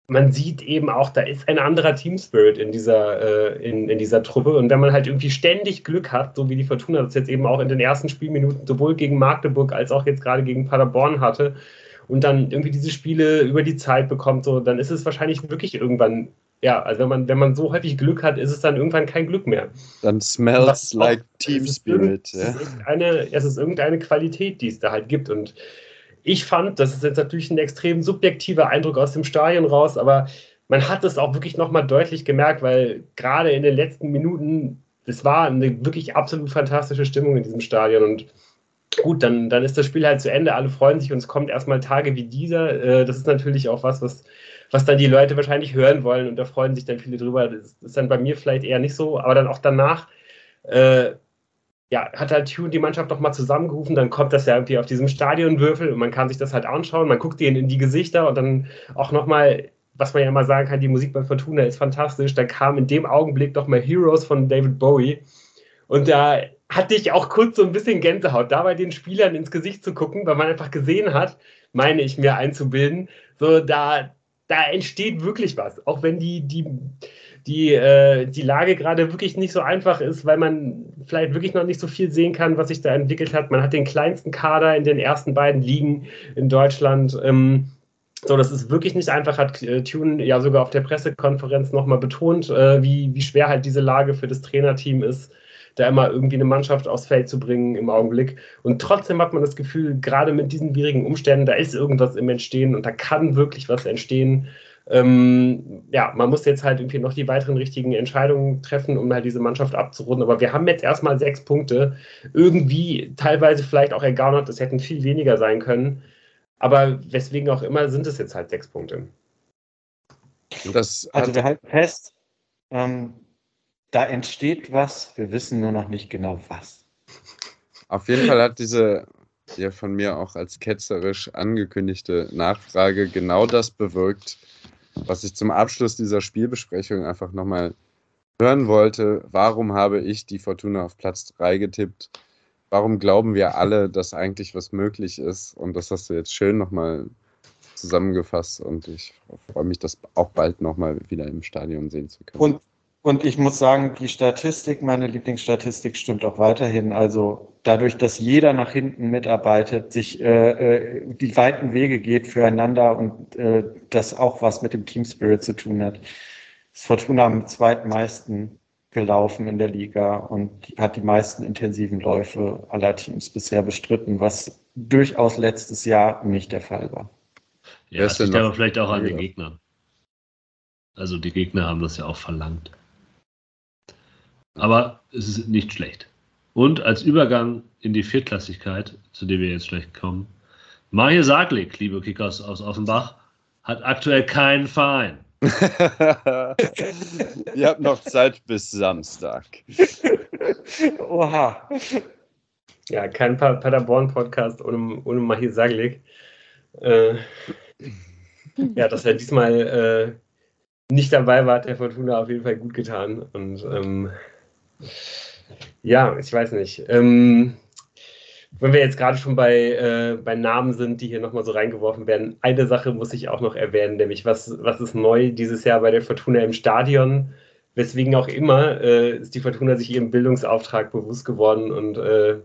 man sieht eben auch, da ist ein anderer Team-Spirit in dieser, äh, in, in dieser Truppe. Und wenn man halt irgendwie ständig Glück hat, so wie die Fortuna das jetzt eben auch in den ersten Spielminuten sowohl gegen Magdeburg als auch jetzt gerade gegen Paderborn hatte, und dann irgendwie diese Spiele über die Zeit bekommt, so, dann ist es wahrscheinlich wirklich irgendwann ja, also wenn man, wenn man so häufig Glück hat, ist es dann irgendwann kein Glück mehr. Dann smells like Team Spirit. Es, ist eine, es ist irgendeine Qualität, die es da halt gibt. Und ich fand, das ist jetzt natürlich ein extrem subjektiver Eindruck aus dem Stadion raus, aber man hat es auch wirklich nochmal deutlich gemerkt, weil gerade in den letzten Minuten, es war eine wirklich absolut fantastische Stimmung in diesem Stadion und gut, dann, dann ist das Spiel halt zu Ende, alle freuen sich und es kommt erstmal Tage wie dieser. Äh, das ist natürlich auch was, was was dann die Leute wahrscheinlich hören wollen und da freuen sich dann viele drüber. Das ist dann bei mir vielleicht eher nicht so, aber dann auch danach äh, ja, hat halt Tune die Mannschaft nochmal zusammengerufen, dann kommt das ja irgendwie auf diesem Stadionwürfel und man kann sich das halt anschauen, man guckt denen in die Gesichter und dann auch nochmal, was man ja mal sagen kann, die Musik bei Fortuna ist fantastisch, da kam in dem Augenblick nochmal Heroes von David Bowie und da hatte ich auch kurz so ein bisschen Gänsehaut, da bei den Spielern ins Gesicht zu gucken, weil man einfach gesehen hat, meine ich mir einzubilden, so da, da entsteht wirklich was. Auch wenn die, die, die, äh, die Lage gerade wirklich nicht so einfach ist, weil man vielleicht wirklich noch nicht so viel sehen kann, was sich da entwickelt hat. Man hat den kleinsten Kader in den ersten beiden Ligen in Deutschland. Ähm, so, das ist wirklich nicht einfach, hat äh, Tune ja sogar auf der Pressekonferenz nochmal betont, äh, wie, wie schwer halt diese Lage für das Trainerteam ist da immer irgendwie eine Mannschaft aufs Feld zu bringen im Augenblick. Und trotzdem hat man das Gefühl, gerade mit diesen schwierigen Umständen, da ist irgendwas im Entstehen und da kann wirklich was entstehen. Ähm, ja, man muss jetzt halt irgendwie noch die weiteren richtigen Entscheidungen treffen, um halt diese Mannschaft abzurunden. Aber wir haben jetzt erstmal sechs Punkte. Irgendwie teilweise vielleicht auch ergaunert, es hätten viel weniger sein können. Aber weswegen auch immer sind es jetzt halt sechs Punkte. Das also wir halten fest, ähm, da entsteht was, wir wissen nur noch nicht genau was. Auf jeden Fall hat diese ja von mir auch als ketzerisch angekündigte Nachfrage genau das bewirkt, was ich zum Abschluss dieser Spielbesprechung einfach nochmal hören wollte. Warum habe ich die Fortuna auf Platz 3 getippt? Warum glauben wir alle, dass eigentlich was möglich ist? Und das hast du jetzt schön nochmal zusammengefasst und ich freue mich, das auch bald nochmal wieder im Stadion sehen zu können. Und Und ich muss sagen, die Statistik, meine Lieblingsstatistik stimmt auch weiterhin. Also dadurch, dass jeder nach hinten mitarbeitet, sich äh, äh, die weiten Wege geht füreinander und äh, das auch was mit dem Team Spirit zu tun hat, ist Fortuna am zweitmeisten gelaufen in der Liga und hat die meisten intensiven Läufe aller Teams bisher bestritten, was durchaus letztes Jahr nicht der Fall war. Ja, das liegt aber vielleicht auch an den Gegnern. Also die Gegner haben das ja auch verlangt. Aber es ist nicht schlecht. Und als Übergang in die Viertklassigkeit, zu der wir jetzt gleich kommen, Mahir Saglik, liebe Kickers aus Offenbach, hat aktuell keinen Verein. (laughs) Ihr habt noch Zeit bis Samstag. (laughs) Oha. Ja, kein Paderborn-Podcast ohne, ohne Mahir Saglik. Äh, ja, dass er diesmal äh, nicht dabei war, hat der Fortuna auf jeden Fall gut getan. Und ähm, ja, ich weiß nicht. Ähm, wenn wir jetzt gerade schon bei, äh, bei Namen sind, die hier nochmal so reingeworfen werden, eine Sache muss ich auch noch erwähnen, nämlich was, was ist neu dieses Jahr bei der Fortuna im Stadion? Weswegen auch immer äh, ist die Fortuna sich ihrem Bildungsauftrag bewusst geworden und äh,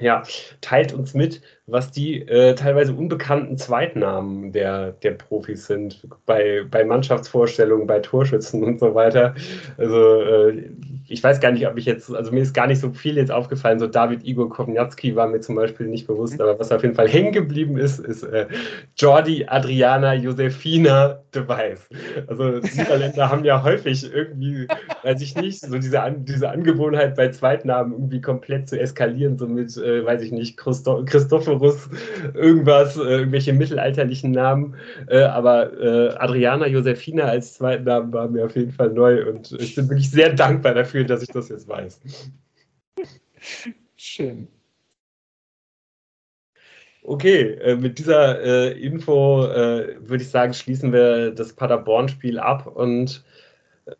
ja, teilt uns mit, was die äh, teilweise unbekannten Zweitnamen der, der Profis sind, bei, bei Mannschaftsvorstellungen, bei Torschützen und so weiter. Also äh, ich weiß gar nicht, ob ich jetzt, also mir ist gar nicht so viel jetzt aufgefallen, so David Igor Kovnatski war mir zum Beispiel nicht bewusst, aber was auf jeden Fall hängen geblieben ist, ist äh, Jordi Adriana Josefina de Weiß. Also Niederländer (laughs) haben ja häufig irgendwie, weiß ich nicht, so diese, An diese Angewohnheit bei Zweitnamen irgendwie komplett zu eskalieren, so mit, äh, weiß ich nicht, Christo Christophorus, irgendwas, äh, irgendwelche mittelalterlichen Namen, äh, aber äh, Adriana Josefina als Zweitnamen war mir auf jeden Fall neu und ich bin wirklich sehr dankbar dafür, dass ich das jetzt weiß. Schön. Okay, mit dieser Info würde ich sagen, schließen wir das Paderborn-Spiel ab und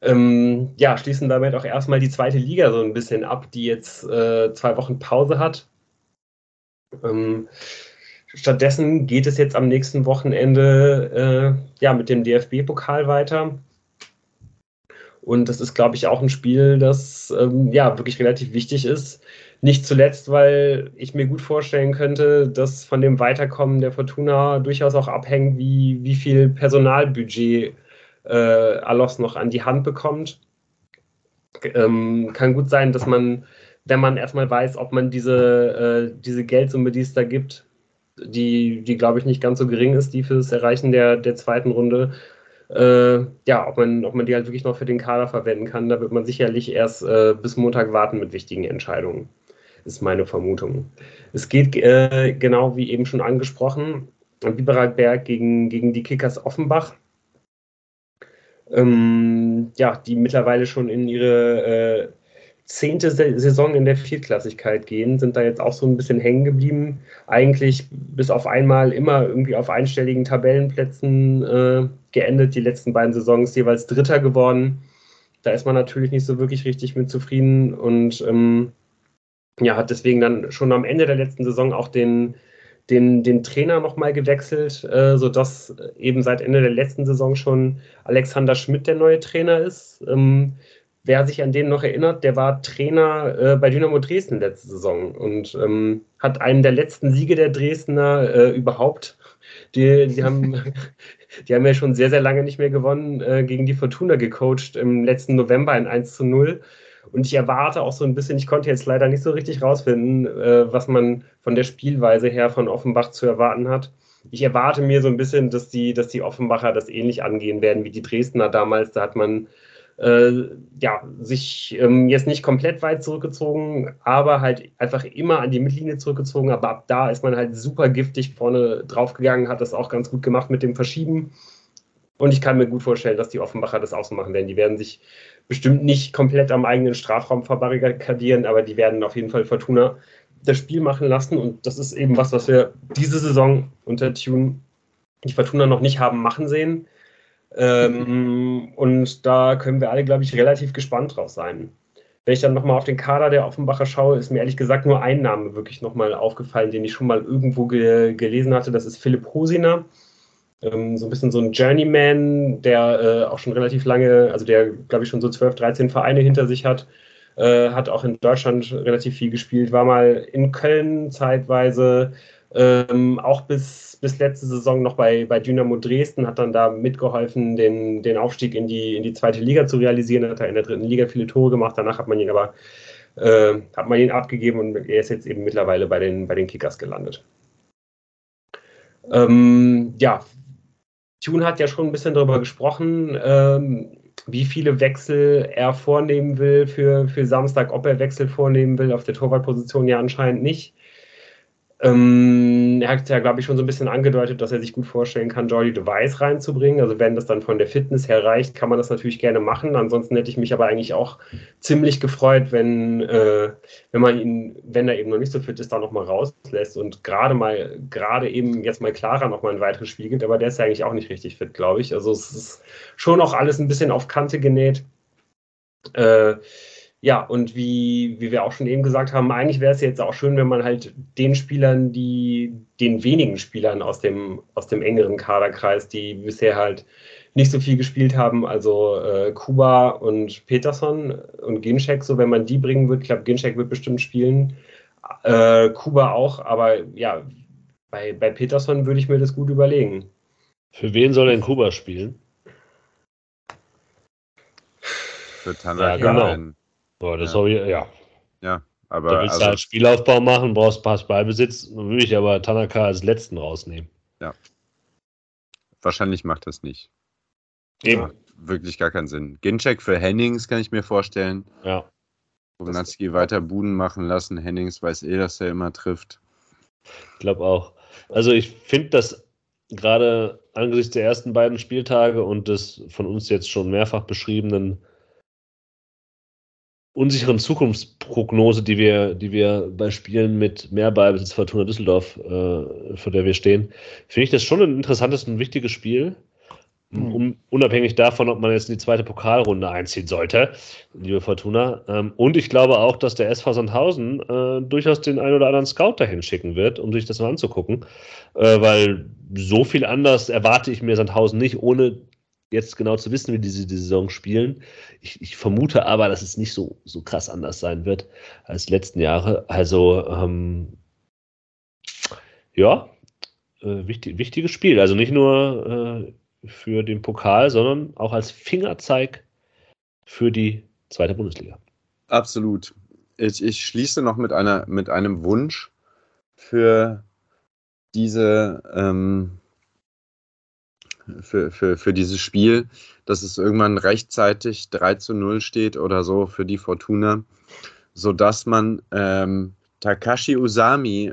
ähm, ja, schließen damit auch erstmal die zweite Liga so ein bisschen ab, die jetzt äh, zwei Wochen Pause hat. Ähm, stattdessen geht es jetzt am nächsten Wochenende äh, ja, mit dem DFB-Pokal weiter. Und das ist, glaube ich, auch ein Spiel, das ähm, ja wirklich relativ wichtig ist. Nicht zuletzt, weil ich mir gut vorstellen könnte, dass von dem Weiterkommen der Fortuna durchaus auch abhängt, wie, wie viel Personalbudget äh, Alos noch an die Hand bekommt. Ähm, kann gut sein, dass man, wenn man erstmal weiß, ob man diese, äh, diese Geldsumme, die es da gibt, die, die glaube ich nicht ganz so gering ist, die für das Erreichen der, der zweiten Runde, äh, ja, ob man, ob man die halt wirklich noch für den Kader verwenden kann, da wird man sicherlich erst äh, bis Montag warten mit wichtigen Entscheidungen, ist meine Vermutung. Es geht äh, genau wie eben schon angesprochen, Biberberg gegen, gegen die Kickers Offenbach. Ähm, ja, die mittlerweile schon in ihre äh, zehnte Saison in der Viertklassigkeit gehen, sind da jetzt auch so ein bisschen hängen geblieben. Eigentlich bis auf einmal immer irgendwie auf einstelligen Tabellenplätzen äh, geendet, die letzten beiden Saisons jeweils Dritter geworden. Da ist man natürlich nicht so wirklich richtig mit zufrieden und ähm, ja, hat deswegen dann schon am Ende der letzten Saison auch den, den, den Trainer nochmal gewechselt, äh, sodass eben seit Ende der letzten Saison schon Alexander Schmidt der neue Trainer ist. Ähm, wer sich an den noch erinnert, der war Trainer äh, bei Dynamo Dresden letzte Saison und ähm, hat einen der letzten Siege der Dresdner äh, überhaupt. Die, die, haben, (laughs) die haben ja schon sehr, sehr lange nicht mehr gewonnen, äh, gegen die Fortuna gecoacht im letzten November in 1 zu 0. Und ich erwarte auch so ein bisschen, ich konnte jetzt leider nicht so richtig rausfinden, äh, was man von der Spielweise her von Offenbach zu erwarten hat. Ich erwarte mir so ein bisschen, dass die, dass die Offenbacher das ähnlich angehen werden wie die Dresdner damals. Da hat man äh, ja, sich ähm, jetzt nicht komplett weit zurückgezogen, aber halt einfach immer an die Mittellinie zurückgezogen. Aber ab da ist man halt super giftig vorne draufgegangen, hat das auch ganz gut gemacht mit dem Verschieben. Und ich kann mir gut vorstellen, dass die Offenbacher das auch so machen werden. Die werden sich bestimmt nicht komplett am eigenen Strafraum verbarrikadieren, aber die werden auf jeden Fall Fortuna das Spiel machen lassen. Und das ist eben was, was wir diese Saison unter Tune die Fortuna noch nicht haben machen sehen. Ähm, und da können wir alle, glaube ich, relativ gespannt drauf sein. Wenn ich dann nochmal auf den Kader der Offenbacher schaue, ist mir ehrlich gesagt nur ein Name wirklich nochmal aufgefallen, den ich schon mal irgendwo ge gelesen hatte. Das ist Philipp Hosiner. ähm, so ein bisschen so ein Journeyman, der äh, auch schon relativ lange, also der, glaube ich, schon so 12, 13 Vereine hinter sich hat. Äh, hat auch in Deutschland relativ viel gespielt, war mal in Köln zeitweise, ähm, auch bis, bis letzte Saison noch bei, bei Dynamo Dresden, hat dann da mitgeholfen, den, den Aufstieg in die, in die zweite Liga zu realisieren, hat er in der dritten Liga viele Tore gemacht, danach hat man ihn aber äh, hat man ihn abgegeben und er ist jetzt eben mittlerweile bei den, bei den Kickers gelandet. Ähm, ja, Tune hat ja schon ein bisschen darüber gesprochen, ähm, wie viele Wechsel er vornehmen will für, für Samstag, ob er Wechsel vornehmen will. Auf der Torwartposition ja anscheinend nicht. Ähm, er hat ja, glaube ich, schon so ein bisschen angedeutet, dass er sich gut vorstellen kann, Jordi Device reinzubringen. Also wenn das dann von der Fitness her reicht, kann man das natürlich gerne machen. Ansonsten hätte ich mich aber eigentlich auch ziemlich gefreut, wenn, äh, wenn man ihn, wenn er eben noch nicht so fit ist, da nochmal rauslässt und gerade mal, gerade eben jetzt mal Clara nochmal ein weiteres Spiel gibt. Aber der ist ja eigentlich auch nicht richtig fit, glaube ich. Also es ist schon noch alles ein bisschen auf Kante genäht. Äh, ja, und wie, wie wir auch schon eben gesagt haben, eigentlich wäre es jetzt auch schön, wenn man halt den Spielern, die, den wenigen Spielern aus dem, aus dem engeren Kaderkreis, die bisher halt nicht so viel gespielt haben, also äh, Kuba und Peterson und Ginczek, so wenn man die bringen wird, ich glaube, Ginczek wird bestimmt spielen, äh, Kuba auch, aber ja, bei, bei Peterson würde ich mir das gut überlegen. Für wen soll denn Kuba spielen? Für Tanaka. Ja, genau. Boah, das ja. habe ich, ja. Ja, aber. Da willst also, du halt Spielaufbau machen, brauchst Pass Ballbesitz, dann würde ich aber Tanaka als letzten rausnehmen. Ja. Wahrscheinlich macht das nicht. Eben. Macht wirklich gar keinen Sinn. Gincheck für Hennings kann ich mir vorstellen. Ja. Bognatski weiter Buden machen lassen. Hennings weiß eh, dass er immer trifft. Ich glaube auch. Also ich finde das gerade angesichts der ersten beiden Spieltage und des von uns jetzt schon mehrfach beschriebenen unsicheren Zukunftsprognose, die wir, die wir bei Spielen mit mehr Ballbesitz Fortuna Düsseldorf, äh, vor der wir stehen, finde ich das schon ein interessantes und wichtiges Spiel. Mhm. Um, unabhängig davon, ob man jetzt in die zweite Pokalrunde einziehen sollte, liebe Fortuna. Ähm, und ich glaube auch, dass der SV Sandhausen äh, durchaus den einen oder anderen Scout dahin schicken wird, um sich das mal anzugucken. Äh, weil so viel anders erwarte ich mir Sandhausen nicht, ohne jetzt genau zu wissen, wie diese die Saison spielen. Ich, ich, vermute aber, dass es nicht so, so krass anders sein wird als letzten Jahre. Also, ähm, ja, äh, wichtig, wichtiges Spiel. Also nicht nur äh, für den Pokal, sondern auch als Fingerzeig für die zweite Bundesliga. Absolut. Ich, ich schließe noch mit, einer, mit einem Wunsch für diese ähm, für, für, für dieses Spiel, dass es irgendwann rechtzeitig 3 zu 0 steht oder so für die Fortuna, sodass man ähm, Takashi Usami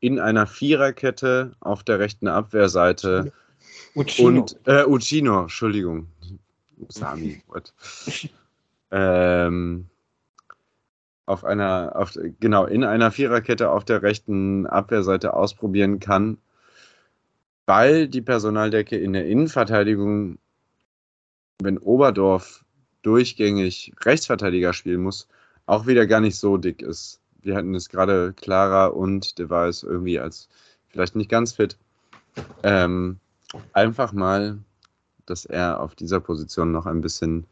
in einer Viererkette auf der rechten Abwehrseite Uchino. und äh, Uchino, Entschuldigung. Usami, (laughs) what? ähm, auf einer, auf, genau, in einer Viererkette auf der rechten Abwehrseite ausprobieren kann weil die Personaldecke in der Innenverteidigung, wenn Oberdorf durchgängig Rechtsverteidiger spielen muss, auch wieder gar nicht so dick ist. Wir hatten es gerade Clara und es irgendwie als vielleicht nicht ganz fit. Ähm, einfach mal, dass er auf dieser Position noch ein bisschen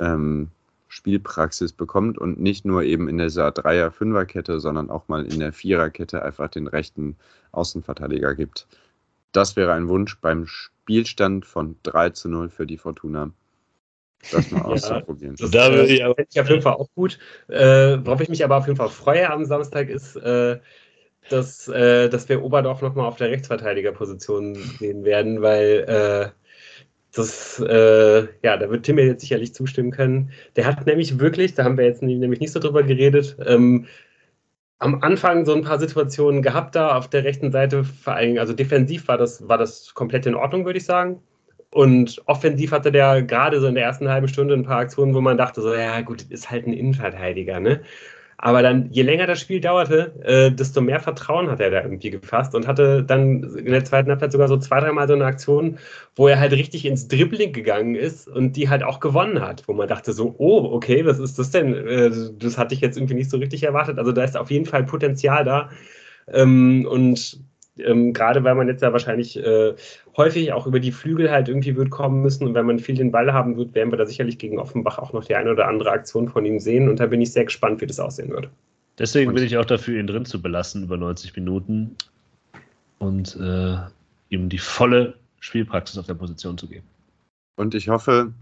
ähm, Spielpraxis bekommt und nicht nur eben in dieser Dreier-Fünfer-Kette, sondern auch mal in der Vierer-Kette einfach den rechten Außenverteidiger gibt. Das wäre ein Wunsch beim Spielstand von 3 zu 0 für die Fortuna. Das mal (laughs) auszuprobieren. Das, da würde ich, aber ich auf jeden Fall auch gut. Äh, worauf ich mich aber auf jeden Fall freue am Samstag ist, äh, dass, äh, dass wir Oberdorf nochmal auf der Rechtsverteidigerposition sehen werden, weil äh, das, äh, ja, da wird Tim mir jetzt sicherlich zustimmen können. Der hat nämlich wirklich, da haben wir jetzt nämlich nicht so drüber geredet, ähm, am Anfang so ein paar Situationen gehabt da auf der rechten Seite, vor allem, also defensiv war das, war das komplett in Ordnung, würde ich sagen. Und offensiv hatte der gerade so in der ersten halben Stunde ein paar Aktionen, wo man dachte, so, ja gut, ist halt ein Innenverteidiger, ne? Aber dann, je länger das Spiel dauerte, äh, desto mehr Vertrauen hat er da irgendwie gefasst und hatte dann in der zweiten Halbzeit sogar so zwei, dreimal so eine Aktion, wo er halt richtig ins Dribbling gegangen ist und die halt auch gewonnen hat, wo man dachte so, oh, okay, was ist das denn? Äh, das hatte ich jetzt irgendwie nicht so richtig erwartet. Also da ist auf jeden Fall Potenzial da. Ähm, und ähm, gerade weil man jetzt ja wahrscheinlich äh, häufig auch über die Flügel halt irgendwie wird kommen müssen und wenn man viel den Ball haben wird, werden wir da sicherlich gegen Offenbach auch noch die eine oder andere Aktion von ihm sehen und da bin ich sehr gespannt, wie das aussehen wird. Deswegen bin ich auch dafür, ihn drin zu belassen über 90 Minuten und äh, ihm die volle Spielpraxis auf der Position zu geben. Und ich hoffe,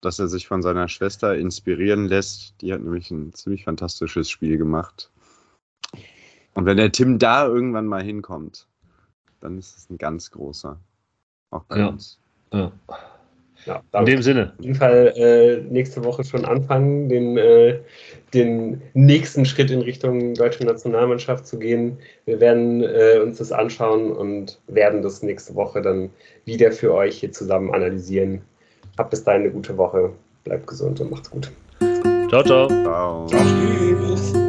dass er sich von seiner Schwester inspirieren lässt. Die hat nämlich ein ziemlich fantastisches Spiel gemacht. Und wenn der Tim da irgendwann mal hinkommt, dann ist es ein ganz großer. Auch bei ja. uns. Ja. Ja, in dem Sinne. Auf jeden Fall äh, nächste Woche schon anfangen, den, äh, den nächsten Schritt in Richtung deutsche Nationalmannschaft zu gehen. Wir werden äh, uns das anschauen und werden das nächste Woche dann wieder für euch hier zusammen analysieren. Habt bis dahin eine gute Woche. Bleibt gesund und macht's gut. Ciao, ciao. Ciao. ciao.